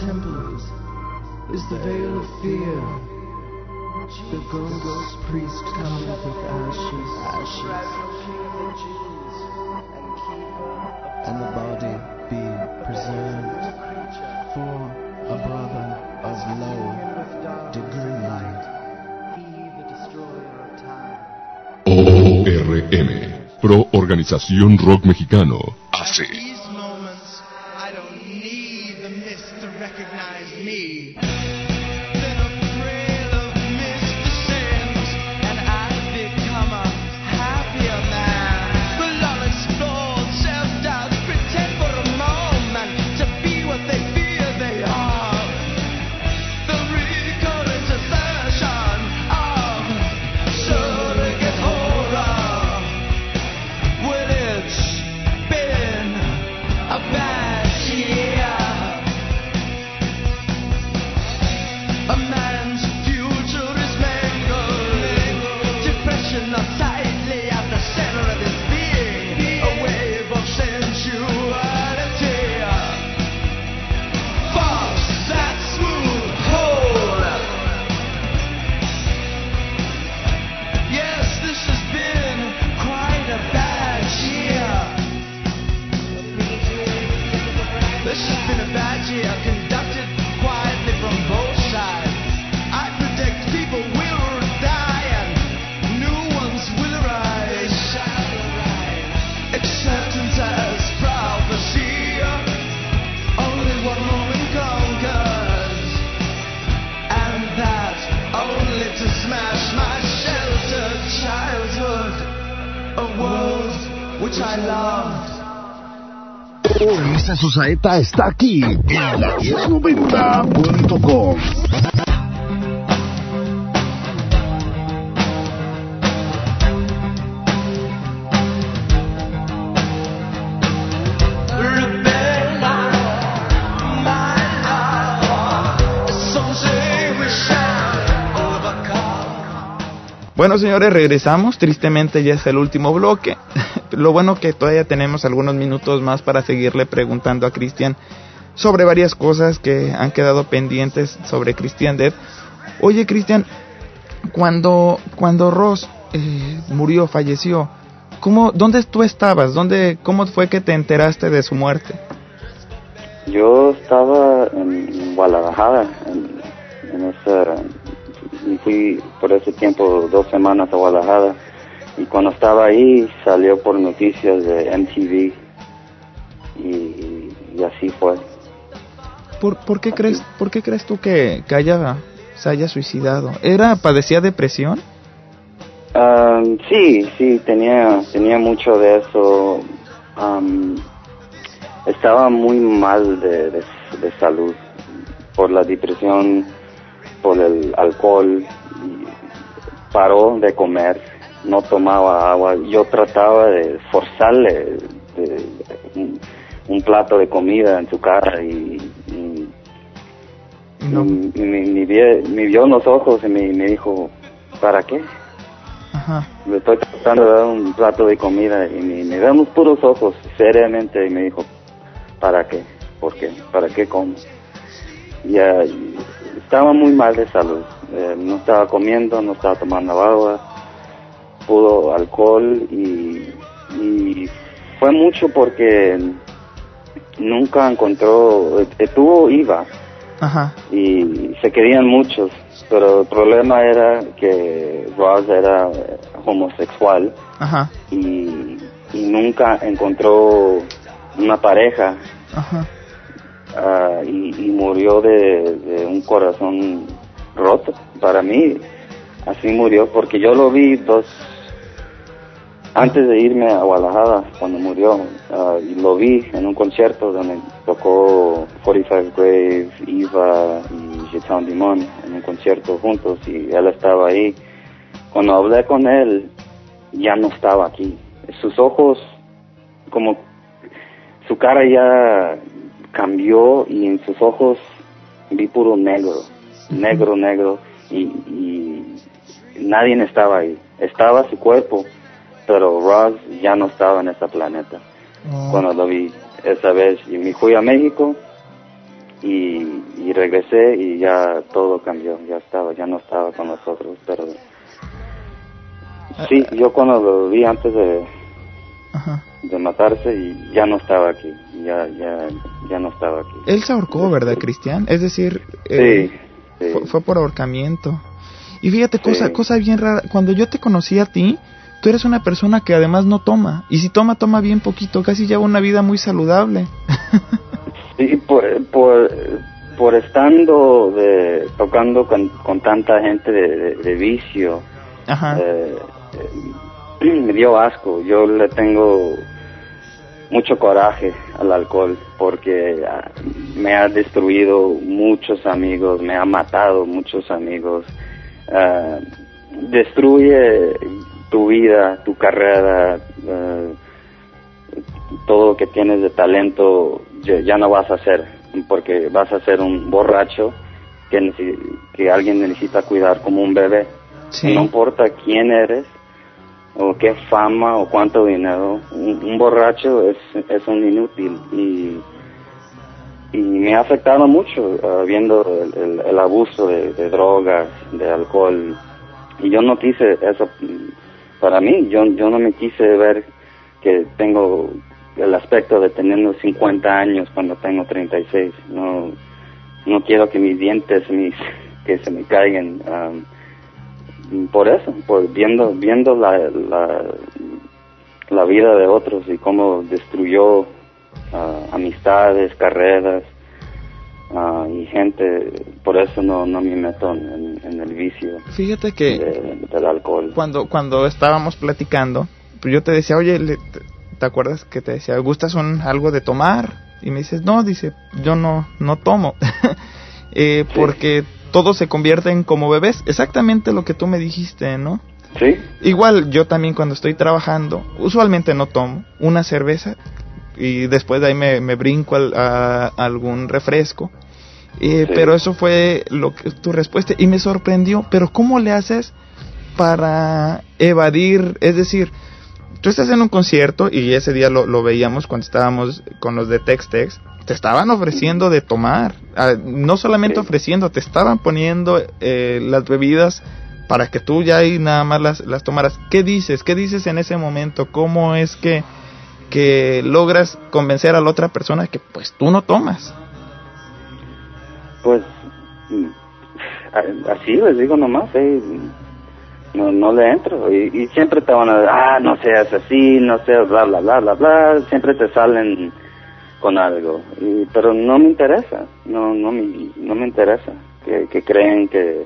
Speaker 3: temples is the veil of fear. The Gongos priest cometh with ashes, ashes, and the body be preserved for a brother of low degree.
Speaker 8: ORM, Pro Organización Rock Mexicano, hace.
Speaker 7: Ulises Osaeta está aquí en la 1090.com.
Speaker 1: Bueno, señores, regresamos. Tristemente ya es el último bloque. [LAUGHS] Lo bueno que todavía tenemos algunos minutos más para seguirle preguntando a Cristian sobre varias cosas que han quedado pendientes sobre Christian Dead. Oye, Cristian, cuando cuando Ross eh, murió, falleció, ¿cómo, dónde tú estabas? ¿Dónde, cómo fue que te enteraste de su muerte?
Speaker 2: Yo estaba en Guadalajara, en, en esa, y fui por ese tiempo dos semanas a Guadalajara y cuando estaba ahí salió por noticias de MTV y, y así fue.
Speaker 1: ¿Por, por qué crees, por qué crees tú que, que haya, se haya suicidado? ¿Era, padecía depresión?
Speaker 2: Ah, sí, sí, tenía, tenía mucho de eso. Am, estaba muy mal de, de, de salud por la depresión, por el alcohol. y Paró de comer, no tomaba agua. Yo trataba de forzarle de- un, un plato de comida en su cara y, y-
Speaker 1: No.
Speaker 2: y- y me, me vi- me vio en los ojos y me, dijo, ¿para qué?
Speaker 1: Ajá.
Speaker 2: Le estoy tratando de dar un plato de comida y me, me en los puros ojos, seriamente, y me dijo, ¿para qué? ¿Por qué? ¿Para qué como? Y estaba muy mal de salud. Eh, no estaba comiendo, no estaba tomando agua, puro alcohol y, y fue mucho porque nunca encontró, estuvo IVA
Speaker 1: Ajá.
Speaker 2: y se querían muchos, pero el problema era que Ross era homosexual
Speaker 1: Ajá.
Speaker 2: y, y nunca encontró una pareja
Speaker 1: Ajá.
Speaker 2: Ah, y, y murió de, un corazón roto. Para mí, así murió, porque yo lo vi dos, antes de irme a Guadalajara, cuando murió, ah, y lo vi en un concierto donde tocó 45 Grave, Eva y Jeton Dimon en un concierto juntos, y él estaba ahí. Cuando hablé con él, ya no estaba aquí. Sus ojos, como su cara ya cambió y en sus ojos vi puro negro, negro, negro y, y nadie estaba ahí. Estaba su cuerpo, pero Ross ya no estaba en ese planeta
Speaker 1: Oh.
Speaker 2: cuando lo vi esa vez. Y me fui a México y, y regresé y ya todo cambió, ya estaba, ya no estaba con nosotros, pero sí, yo cuando lo vi antes de,
Speaker 1: Ajá.
Speaker 2: de matarse y ya no estaba aquí, ya, ya, ya no estaba aquí.
Speaker 1: Él se ahorcó, ¿verdad, Cristian? Es decir, eh,
Speaker 2: Sí, sí.
Speaker 1: fue, fue por ahorcamiento. Y fíjate, cosa,
Speaker 2: Sí.
Speaker 1: cosa bien rara, cuando yo te conocí a ti, tú eres una persona que además no toma. Y si toma, toma bien poquito, casi lleva una vida muy saludable. [LAUGHS]
Speaker 2: Sí, por, por, por estando de, tocando con, con tanta gente de, de- de vicio,
Speaker 1: Ajá.
Speaker 2: eh, eh, me dio asco. Yo le tengo mucho coraje al alcohol porque ah, me ha destruido muchos amigos, me ha matado muchos amigos. Ah, destruye tu vida, tu carrera, eh, todo lo que tienes de talento ya, no vas a hacer porque vas a ser un borracho que, alguien necesita cuidar como un bebé.
Speaker 1: Sí.
Speaker 2: No importa quién eres o qué fama o cuánto dinero, un, borracho es, es un inútil y, y me ha afectado mucho ah, viendo el, el- el abuso de, drogas, de alcohol. Y yo no quise eso mm, para mí, yo, yo no me quise ver que tengo el aspecto de tener 50 años cuando tengo 36, no, no quiero que mis dientes mis, [LAUGHS] que se me caigan. am, por eso, por viendo viendo la, la, la vida de otros y cómo destruyó ah, amistades, carreras ah, y gente, por eso no, no me meto en, en el vicio
Speaker 1: Fíjate que
Speaker 2: de- del alcohol.
Speaker 1: cuando, cuando estábamos platicando, pues yo te decía, oye, le- ¿te acuerdas que te decía, ¿gustas un, algo de tomar? Y me dices, no, dice, yo no, no tomo. [LAUGHS] eh, Porque todo se convierte en como bebés. Exactamente lo que tú me dijiste, ¿no?
Speaker 2: Sí.
Speaker 1: Igual yo también cuando estoy trabajando, usualmente no tomo una cerveza y después de ahí me, me brinco al, a, a algún refresco. Eh,
Speaker 2: Sí.
Speaker 1: Pero eso fue lo que, tu respuesta y me sorprendió. Pero ¿cómo le haces para evadir? Es decir, tú estás en un concierto y ese día lo, lo veíamos cuando estábamos con los de Tex Tex. Te estaban ofreciendo de tomar. Ah, no solamente ofreciendo, te estaban poniendo eh, las bebidas para que tú ya ahí nada más las, las tomaras. ¿Qué dices? ¿Qué dices en ese momento? ¿Cómo es que, que logras convencer a la otra persona que pues tú no tomas?
Speaker 2: Pues mm, así les digo nomás, eh, no, no le entro. Y, siempre te van a decir, ah, no seas así, no seas bla, bla, bla, bla, bla. Siempre te salen con algo. Y, pero no me interesa, no, no, me, no me interesa. Que, que creen que,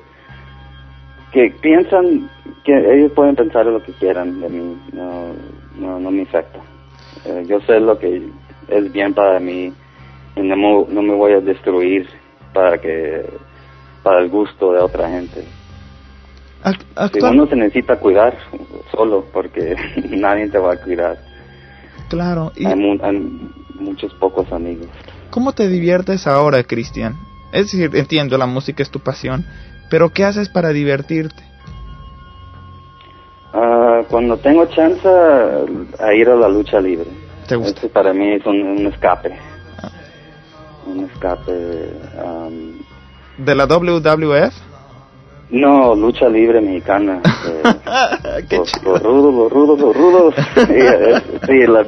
Speaker 2: que piensan que ellos pueden pensar lo que quieran de mí, no, no, no me afecta. Eh, yo sé lo que es bien para mí y no me, no me voy a destruir para que para el gusto de otra gente.
Speaker 1: Actual-
Speaker 2: uno se necesita cuidar solo porque [LAUGHS] nadie te va a cuidar.
Speaker 1: claro. ¿Y
Speaker 2: Hay, mu- hay muchos pocos amigos.
Speaker 1: cómo te diviertes ahora, Cristian? Es decir, entiendo, la música es tu pasión, pero ¿qué haces para divertirte?
Speaker 2: Ah, cuando tengo chance a ir a la lucha libre.
Speaker 1: ¿Te gusta?
Speaker 2: Este para mí es un, un escape. Un escape. am,
Speaker 1: ¿De la WWF?
Speaker 2: No, lucha libre mexicana. [LAUGHS] eh,
Speaker 1: Qué
Speaker 2: los,
Speaker 1: chido.
Speaker 2: los rudos, los rudos, los rudos. [LAUGHS] sí, es- sí, la-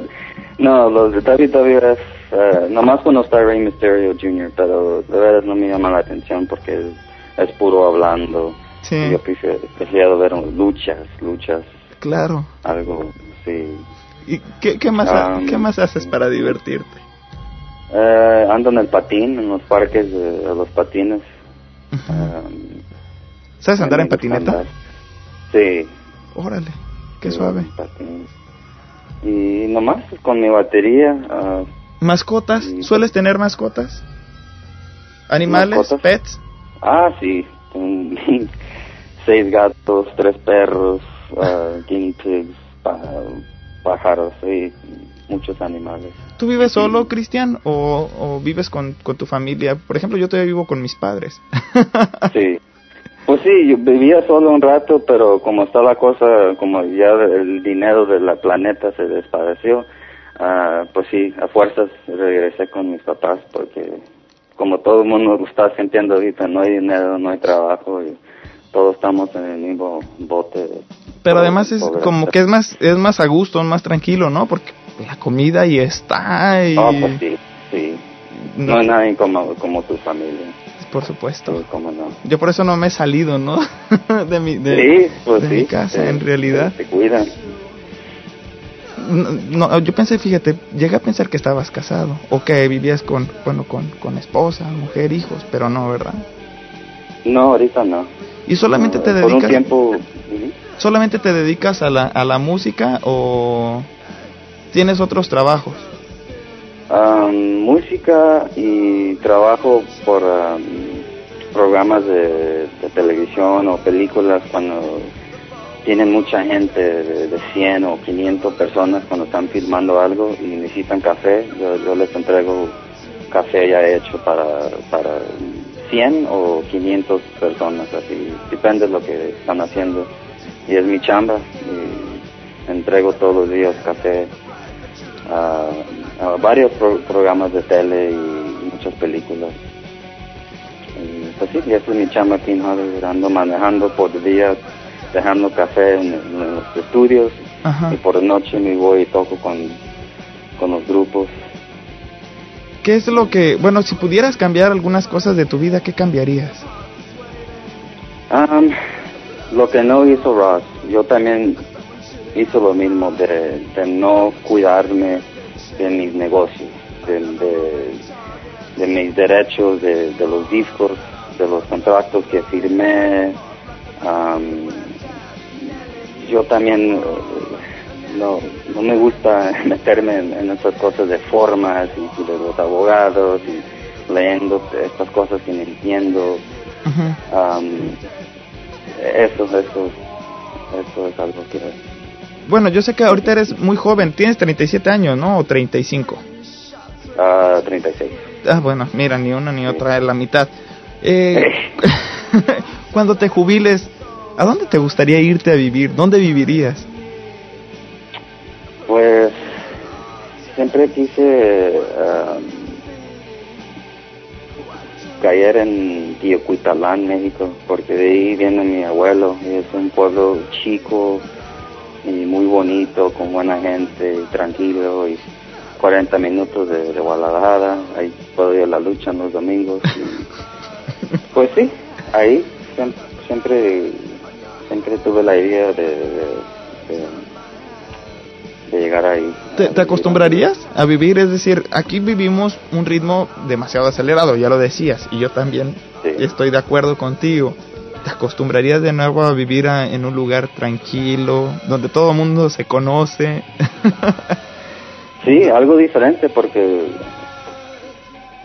Speaker 2: no, los de WWF, eh, nomás cuando está Rey Mysterio Jr., pero de verdad no me llama la atención porque es, es puro hablando.
Speaker 1: Sí.
Speaker 2: Yo prefiero, prefiero ver luchas, luchas,
Speaker 1: Claro.
Speaker 2: algo, sí.
Speaker 1: ¿Y qué, qué más,
Speaker 2: Um,
Speaker 1: qué más haces para divertirte?
Speaker 2: Eh, ando en el patín, en los parques de, de los patines. Um,
Speaker 1: ¿Sabes andar en patineta?
Speaker 2: andar. Sí.
Speaker 1: Órale, qué
Speaker 2: sí,
Speaker 1: suave.
Speaker 2: Y nomás con mi batería. ah,
Speaker 1: ¿Mascotas?
Speaker 2: Sí.
Speaker 1: ¿Sueles tener mascotas? ¿Animales?
Speaker 2: Mascotas.
Speaker 1: ¿Pets?
Speaker 2: ah, sí. [LAUGHS] seis gatos, tres perros, ah, [LAUGHS] guinea pigs, pájaros, sí, muchos animales.
Speaker 1: ¿Tú vives solo, Cristian? O, o vives con, con tu familia? Por ejemplo, yo todavía vivo con mis padres.
Speaker 2: Sí. [LAUGHS] Pues sí, yo vivía solo un rato, pero como está la cosa, como ya el dinero de la planeta se desapareció, ah, pues sí, a fuerzas regresé con mis papás porque como todo el mundo está sintiendo ahorita, no hay dinero, no hay trabajo y todos estamos en el mismo bote.
Speaker 1: Pero además es como que es más es más a gusto, más tranquilo, ¿no? Porque la comida ahí está y...
Speaker 2: Ah, pues sí, sí. No,
Speaker 1: No.
Speaker 2: hay nadie como, como tu familia.
Speaker 1: Por supuesto.
Speaker 2: Sí, cómo no.
Speaker 1: Yo por eso no me he salido, ¿no? [LAUGHS] de mi, de,
Speaker 2: sí, pues
Speaker 1: de
Speaker 2: sí.
Speaker 1: mi casa,
Speaker 2: te-
Speaker 1: en realidad.
Speaker 2: Te, cuidan.
Speaker 1: No, no, yo pensé, fíjate, llegué a pensar que estabas casado o que vivías con, bueno, con, con esposa, mujer, hijos, pero no, ¿verdad?
Speaker 2: No, ahorita no.
Speaker 1: ¿Y solamente te
Speaker 2: Por un
Speaker 1: dedicas,
Speaker 2: tiempo...
Speaker 1: solamente te dedicas a la, a la música o tienes otros trabajos?
Speaker 2: Am, música y trabajo por am, programas de, televisión o películas cuando tienen mucha gente de, de 100 o 500 personas cuando están filmando algo y necesitan café, yo, yo les entrego café ya hecho para, para 100 o 500 personas, así depende de lo que están haciendo. Y es mi chamba y entrego todos los días café a, varios pro- programas de tele y muchas películas. Y pues sí, esa es mi chamba aquí en Hollywood. Ando manejando por día, dejando café en, en los estudios
Speaker 1: Ajá.
Speaker 2: y por la noche me voy y toco con, con los grupos.
Speaker 1: ¿Qué es lo que, bueno, si pudieras cambiar algunas cosas de tu vida, ¿qué cambiarías?
Speaker 2: Am, lo que no hizo Ross, yo también hice lo mismo de, de no cuidarme de mis negocios, de, de, de mis derechos, de, de los discos, de los contratos que firmé. Am, yo también eh, no, no me gusta [LAUGHS] meterme en, en esas cosas de formas y, de los abogados y leyendo estas cosas que no entiendo. Am, eso, eso, eso es algo que...
Speaker 1: Bueno, yo sé que ahorita eres muy joven, tienes 37 años, ¿no? O 35.
Speaker 2: ah 36.
Speaker 1: Ah, bueno, mira, ni una ni otra es la mitad. Eh, [LAUGHS] [LAUGHS] cuando te jubiles, ¿a dónde te gustaría irte a vivir? ¿Dónde vivirías?
Speaker 2: Pues siempre quise caer en Tiocuitalán, México, porque de ahí viene mi abuelo. y Es un pueblo chico y muy bonito, con buena gente, y tranquilo y 40 minutos de, de Guadalajara. Ahí puedo ir a la lucha en los domingos. y, [LAUGHS] pues sí, ahí siem- siempre, siempre tuve la idea de, de- de- de llegar ahí.
Speaker 1: ¿Te, te acostumbrarías a vivir? Es decir, aquí vivimos un ritmo demasiado acelerado, ya lo decías, y yo también estoy de acuerdo contigo. ¿Te acostumbrarías de nuevo a vivir a- en un lugar tranquilo, donde todo el mundo se conoce?
Speaker 2: Sí, algo diferente porque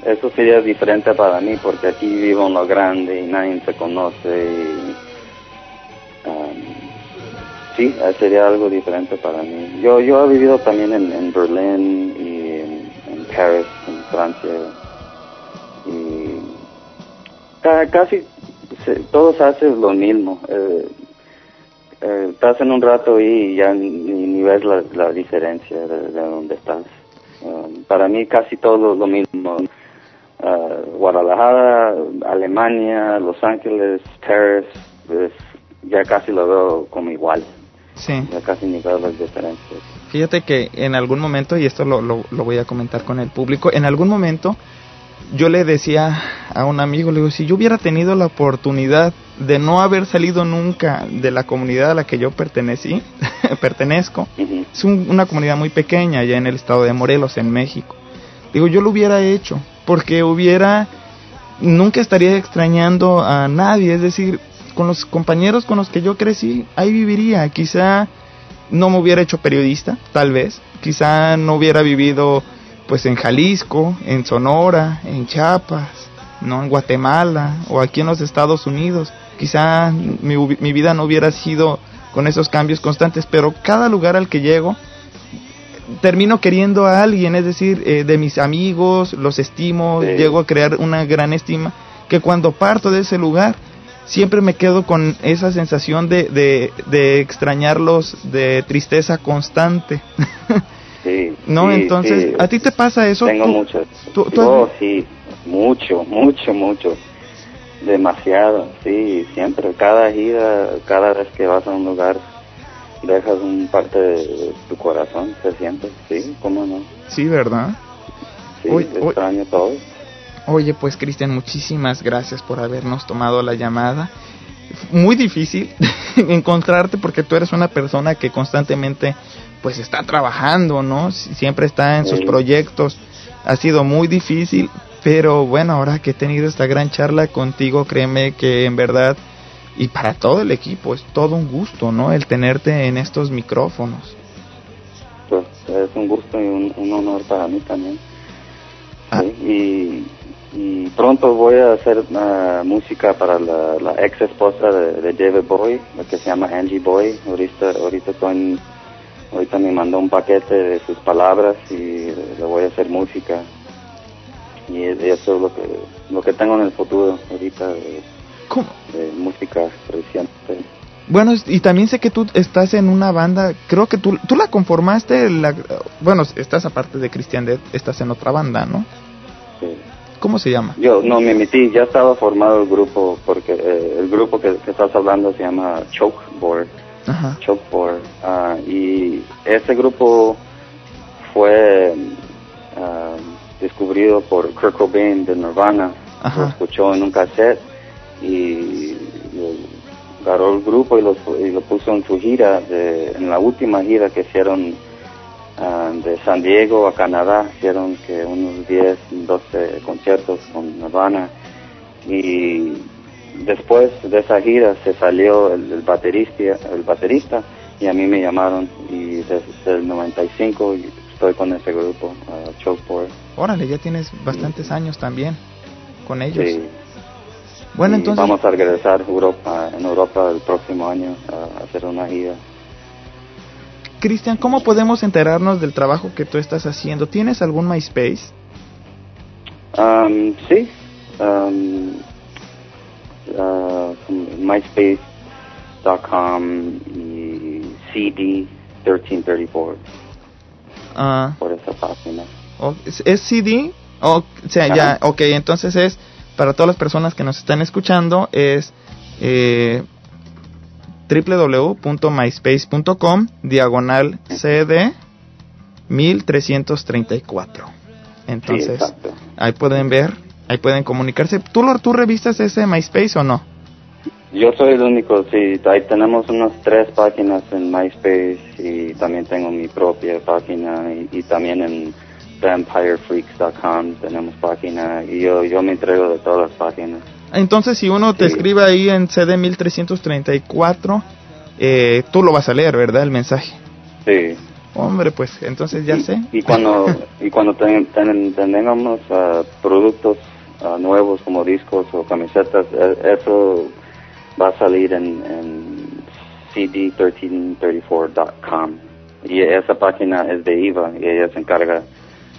Speaker 2: eso sería diferente para mí porque aquí vivo en lo grande y nadie se conoce y um, sí, sería algo diferente para mí. Yo yo he vivido también en, en Berlín y en, en Paris, en Francia y ca- casi todos hacen lo mismo. Eh, eh, estás en un rato y ya ni, ni ves la, la diferencia de, de donde estás. Um, para mí casi todo lo mismo. Uh, Guadalajara, Alemania, Los Ángeles, Paris, pues, ya casi lo veo como igual.
Speaker 1: Sí.
Speaker 2: Ya casi ni veo las diferencias.
Speaker 1: Fíjate que en algún momento, y esto lo, lo, lo voy a comentar con el público, en algún momento yo le decía a un amigo, le digo, si yo hubiera tenido la oportunidad de no haber salido nunca de la comunidad a la que yo pertenecí, [LAUGHS] pertenezco, es un- una comunidad muy pequeña allá en el estado de Morelos, en México. Digo, yo lo hubiera hecho, porque hubiera, nunca estaría extrañando a nadie, es decir, con los compañeros con los que yo crecí, ahí viviría, quizá no me hubiera hecho periodista, tal vez, quizá no hubiera vivido pues en Jalisco, en Sonora, en Chiapas, no en Guatemala o aquí en los Estados Unidos. Quizá mi, vida no hubiera sido con esos cambios constantes, pero cada lugar al que llego termino queriendo a alguien, es decir, eh, de mis amigos, los estimo, llego a crear una gran estima, que cuando parto de ese lugar siempre me quedo con esa sensación de, de, de extrañarlos, de tristeza constante. [LAUGHS]
Speaker 2: Sí.
Speaker 1: No,
Speaker 2: sí,
Speaker 1: entonces. ¿a ti te pasa eso?
Speaker 2: Tengo
Speaker 1: ¿Tú-
Speaker 2: mucho.
Speaker 1: tú- tú has-
Speaker 2: Oh, sí, mucho, mucho, mucho. Demasiado, sí, siempre. Cada gira, cada vez que vas a un lugar, dejas un parte de tu corazón, se siente, sí, cómo no.
Speaker 1: Sí, ¿verdad?
Speaker 2: Sí, extraño todo.
Speaker 1: Oye, pues Cristian, muchísimas gracias por habernos tomado la llamada. Muy difícil [LAUGHS] encontrarte porque tú eres una persona que constantemente pues está trabajando, ¿no? Si- Siempre está en sus proyectos. Ha sido muy difícil, pero bueno, ahora que he tenido esta gran charla contigo, créeme que en verdad y para todo el equipo es todo un gusto, ¿no? El tenerte en estos micrófonos.
Speaker 2: Pues es un gusto y un, un honor para mí también. Sí, y, y pronto voy a hacer ah, música para la, la ex esposa de, de David Boy, la que se llama Angie Boy. Ahorita, ahorita, ahorita me mandó un paquete de sus palabras y le voy a hacer música. Y es- eso es lo que, lo que tengo en el futuro ahorita de, de música reciente.
Speaker 1: Bueno, y también sé que tú estás en una banda, creo que tú, tú la conformaste, la, bueno, estás aparte de Christian Dead, estás en otra banda, ¿no?
Speaker 2: Sí.
Speaker 1: ¿Cómo se llama?
Speaker 2: Yo no me metí, ya estaba formado el grupo porque eh, el grupo que, que estás hablando se llama Chokeboard.
Speaker 1: Ajá.
Speaker 2: Chokeboard. ah, y ese grupo fue ah, descubrido por Kurt Cobain de Nirvana.
Speaker 1: Ajá.
Speaker 2: Lo escuchó en un cassette y lo- agarró el grupo y lo, y lo puso en su gira, de, en la última gira que hicieron ah, de San Diego a Canadá, hicieron que unos 10, 12 conciertos con Nirvana y después de esa gira se salió el, el baterista, el baterista y a mí me llamaron y desde el 95 y estoy con ese grupo, uh, Chokeboard.
Speaker 1: Órale, ya tienes bastantes años también con ellos.
Speaker 2: Sí.
Speaker 1: Bueno,
Speaker 2: Y
Speaker 1: entonces,
Speaker 2: Vamos a regresar a Europa, en Europa el próximo año a hacer una gira.
Speaker 1: Cristian, ¿cómo podemos enterarnos del trabajo que tú estás haciendo? ¿Tienes algún MySpace?
Speaker 2: Um, sí, um, uh, myspace.com y CD 1334
Speaker 1: Ah,
Speaker 2: por esa página.
Speaker 1: ¿es, es CD? O, o sea, ya, ok, entonces es, para todas las personas que nos están escuchando, es eh, www.myspace.com diagonal CD 1334. Entonces, ahí pueden ver, ahí pueden comunicarse. ¿Tú, tú revistas ese MySpace o no?
Speaker 2: Yo soy el único, sí, ahí tenemos unas tres páginas en MySpace y también tengo mi propia página y, y también en vampirefreaks.com tenemos página y yo, yo me entrego de todas las páginas.
Speaker 1: Entonces, si uno te
Speaker 2: Sí.
Speaker 1: escribe ahí en CD 1334, eh, tú lo vas a leer, ¿verdad? El mensaje.
Speaker 2: Sí.
Speaker 1: Hombre, pues entonces ya
Speaker 2: y,
Speaker 1: sé.
Speaker 2: Y cuando, [LAUGHS] y cuando ten- ten- tengamos ah, productos ah, nuevos como discos o camisetas, e- eso va a salir en, en cd1334.com. Y esa página es de IVA y ella se encarga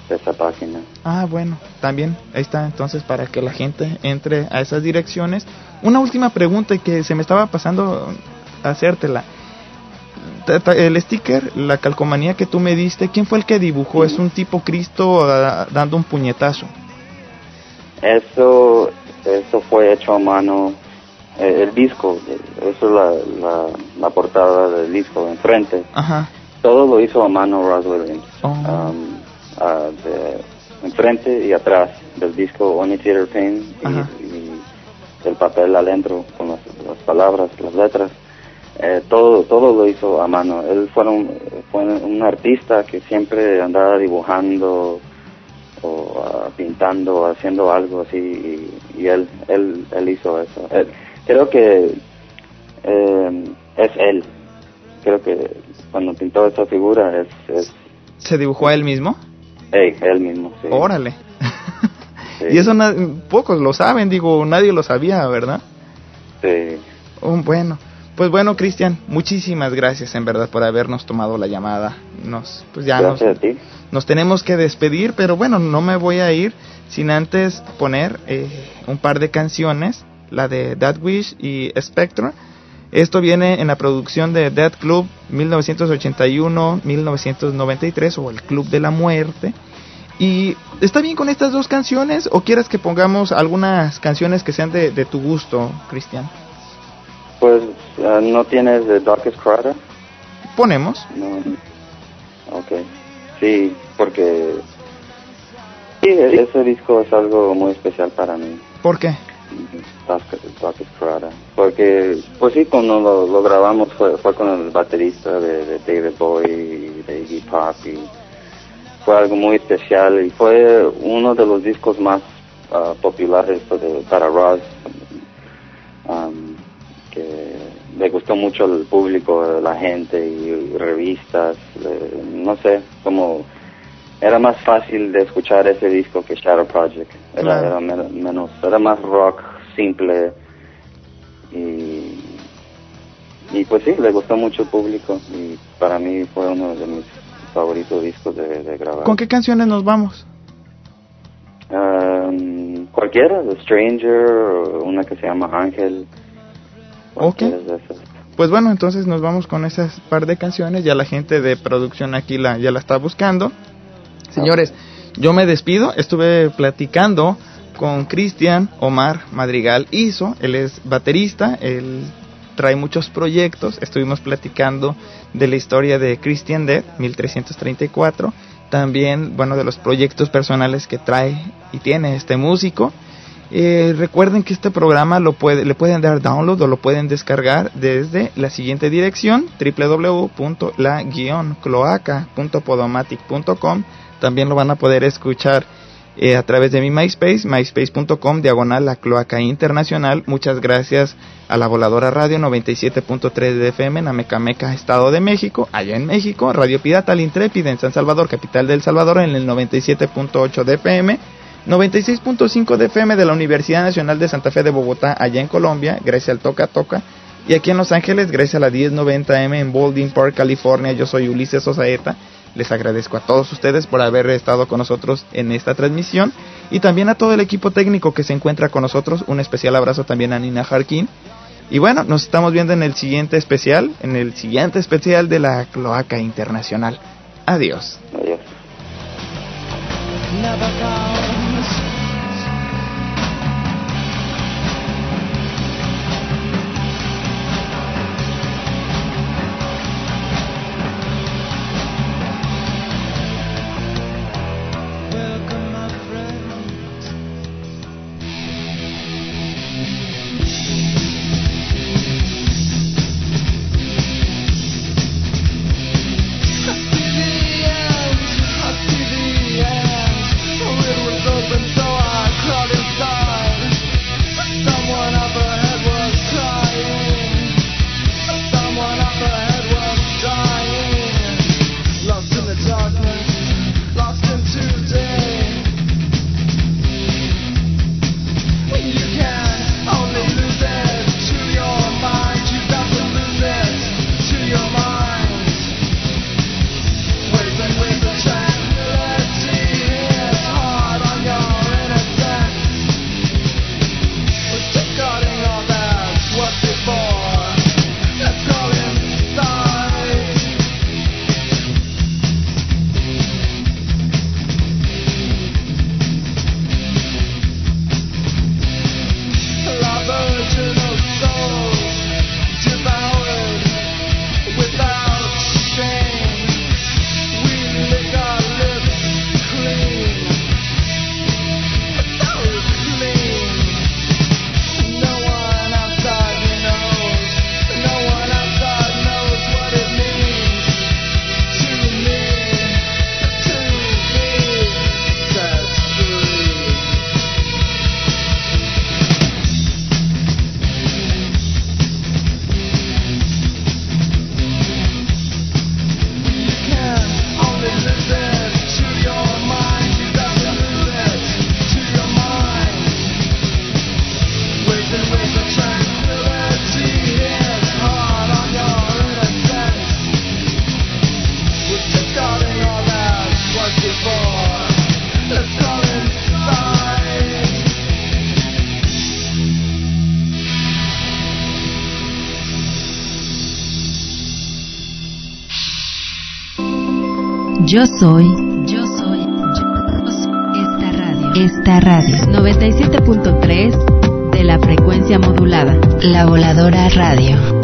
Speaker 2: de esa página.
Speaker 1: Ah, bueno, también ahí está entonces para que la gente entre a esas direcciones. Una última pregunta que se me estaba pasando hacértela. El sticker, la calcomanía que tú me diste, ¿quién fue el que dibujó? ¿Es un tipo Cristo dando un puñetazo?
Speaker 2: Eso, eso fue hecho a mano, eh, el disco, eh, eso es la, la, la portada del disco enfrente.
Speaker 1: Ajá.
Speaker 2: Todo lo hizo a mano Ross Williams.
Speaker 1: Oh.
Speaker 2: Um, de enfrente y atrás del disco Only Theater Pain y, el papel adentro con las, las palabras, las letras. Eh, todo todo lo hizo a mano. Él fue un, fue un artista que siempre andaba dibujando o ah, pintando, haciendo algo así y, y él, él él hizo eso. Él- creo que eh, es él. Creo que cuando pintó esa figura es, es
Speaker 1: ¿Se dibujó a él mismo?
Speaker 2: Ey, él mismo, sí.
Speaker 1: Órale.
Speaker 2: Sí, [LAUGHS]
Speaker 1: Y eso pocos lo saben, digo, nadie lo sabía, ¿verdad?
Speaker 2: sí.
Speaker 1: Oh, bueno, pues bueno, Cristian, muchísimas gracias en verdad por habernos tomado la llamada. Nos, pues ya nos,
Speaker 2: a ti.
Speaker 1: nos tenemos que despedir, pero bueno, no me voy a ir sin antes poner eh, un par de canciones, la de Dead Wish y Spectre. Esto viene en la producción de Dead Club 1981-1993 o el Club de la Muerte. Y está bien con estas dos canciones o quieres que pongamos algunas canciones que sean de, de tu gusto, Cristian.
Speaker 2: Pues, ah, ¿no tienes The Darkest Crowder?
Speaker 1: Ponemos.
Speaker 2: No. Ok. Sí, porque... Sí, ese disco es algo muy especial para mí.
Speaker 1: ¿Por qué?
Speaker 2: Porque, pues sí, cuando lo, lo grabamos fue, fue con el baterista de, David Bowie y de Iggy Pop y fue algo muy especial y fue uno de los discos más ah, populares pues, de- para Ross. Um, que le gustó mucho al público, la gente y revistas, eh, no sé, como era más fácil de escuchar ese disco que Shadow Project, era,
Speaker 1: Claro.
Speaker 2: era men- menos, era más rock simple y, y pues sí, le gustó mucho el público y para mí fue uno de mis favoritos discos de, de grabar.
Speaker 1: ¿Con qué canciones nos vamos?
Speaker 2: Um, cualquiera, The Stranger, una que se llama Ángel.
Speaker 1: Ok.
Speaker 2: cualquiera de esas.
Speaker 1: Pues bueno, entonces nos vamos con esas par de canciones. Ya la gente de producción aquí la, ya la está buscando. Señores, yo me despido. Estuve platicando con Cristian Omar Madrigal Iso. Él es baterista. Él trae muchos proyectos. Estuvimos platicando de la historia de Christian Dead, 1334. También, bueno, de los proyectos personales que trae y tiene este músico. Eh, recuerden que este programa lo puede, le pueden dar download o lo pueden descargar desde la siguiente dirección www.la-cloaca.podomatic.com también lo van a poder escuchar eh, a través de mi MySpace, myspace.com, diagonal la cloaca internacional. Muchas gracias a la voladora radio 97.3 de FM en Amecameca, Estado de México, allá en México, Radio Pirata al Intrépida en San Salvador, capital del Salvador, en el 97.8 de FM. 96.5 de FM de la Universidad Nacional de Santa Fe de Bogotá, allá en Colombia, gracias al Toca Toca. Y aquí en Los Ángeles, gracias a la 1090M en Baldwin Park, California, yo soy Ulises Osaeta. Les agradezco a todos ustedes por haber estado con nosotros en esta transmisión y también a todo el equipo técnico que se encuentra con nosotros. Un especial abrazo también a Nina Harkin. Y bueno, nos estamos viendo en el siguiente especial, en el siguiente especial de la Cloaca Internacional. Adiós.
Speaker 3: Adiós.
Speaker 5: Yo soy. Yo soy. Yo soy esta radio. Esta radio. 97.3 de la frecuencia modulada.
Speaker 8: La voladora radio.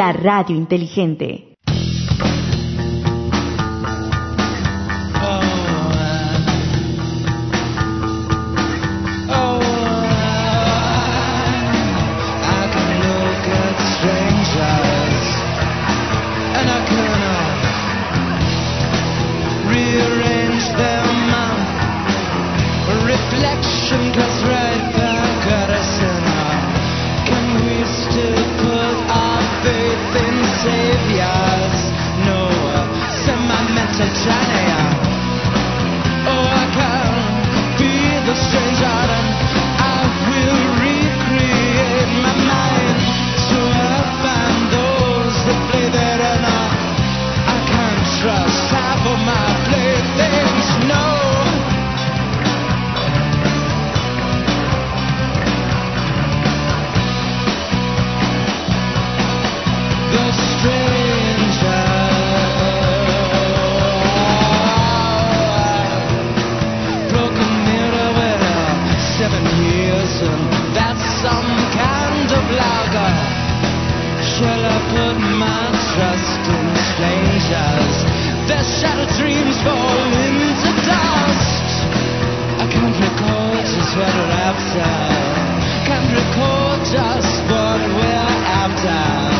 Speaker 10: la radio inteligente.
Speaker 8: reason that some kind of lager. Shall I put my trust in strangers? Their shadow dreams fall into dust. I can't recall just what we're after. Can't recall just what we're after.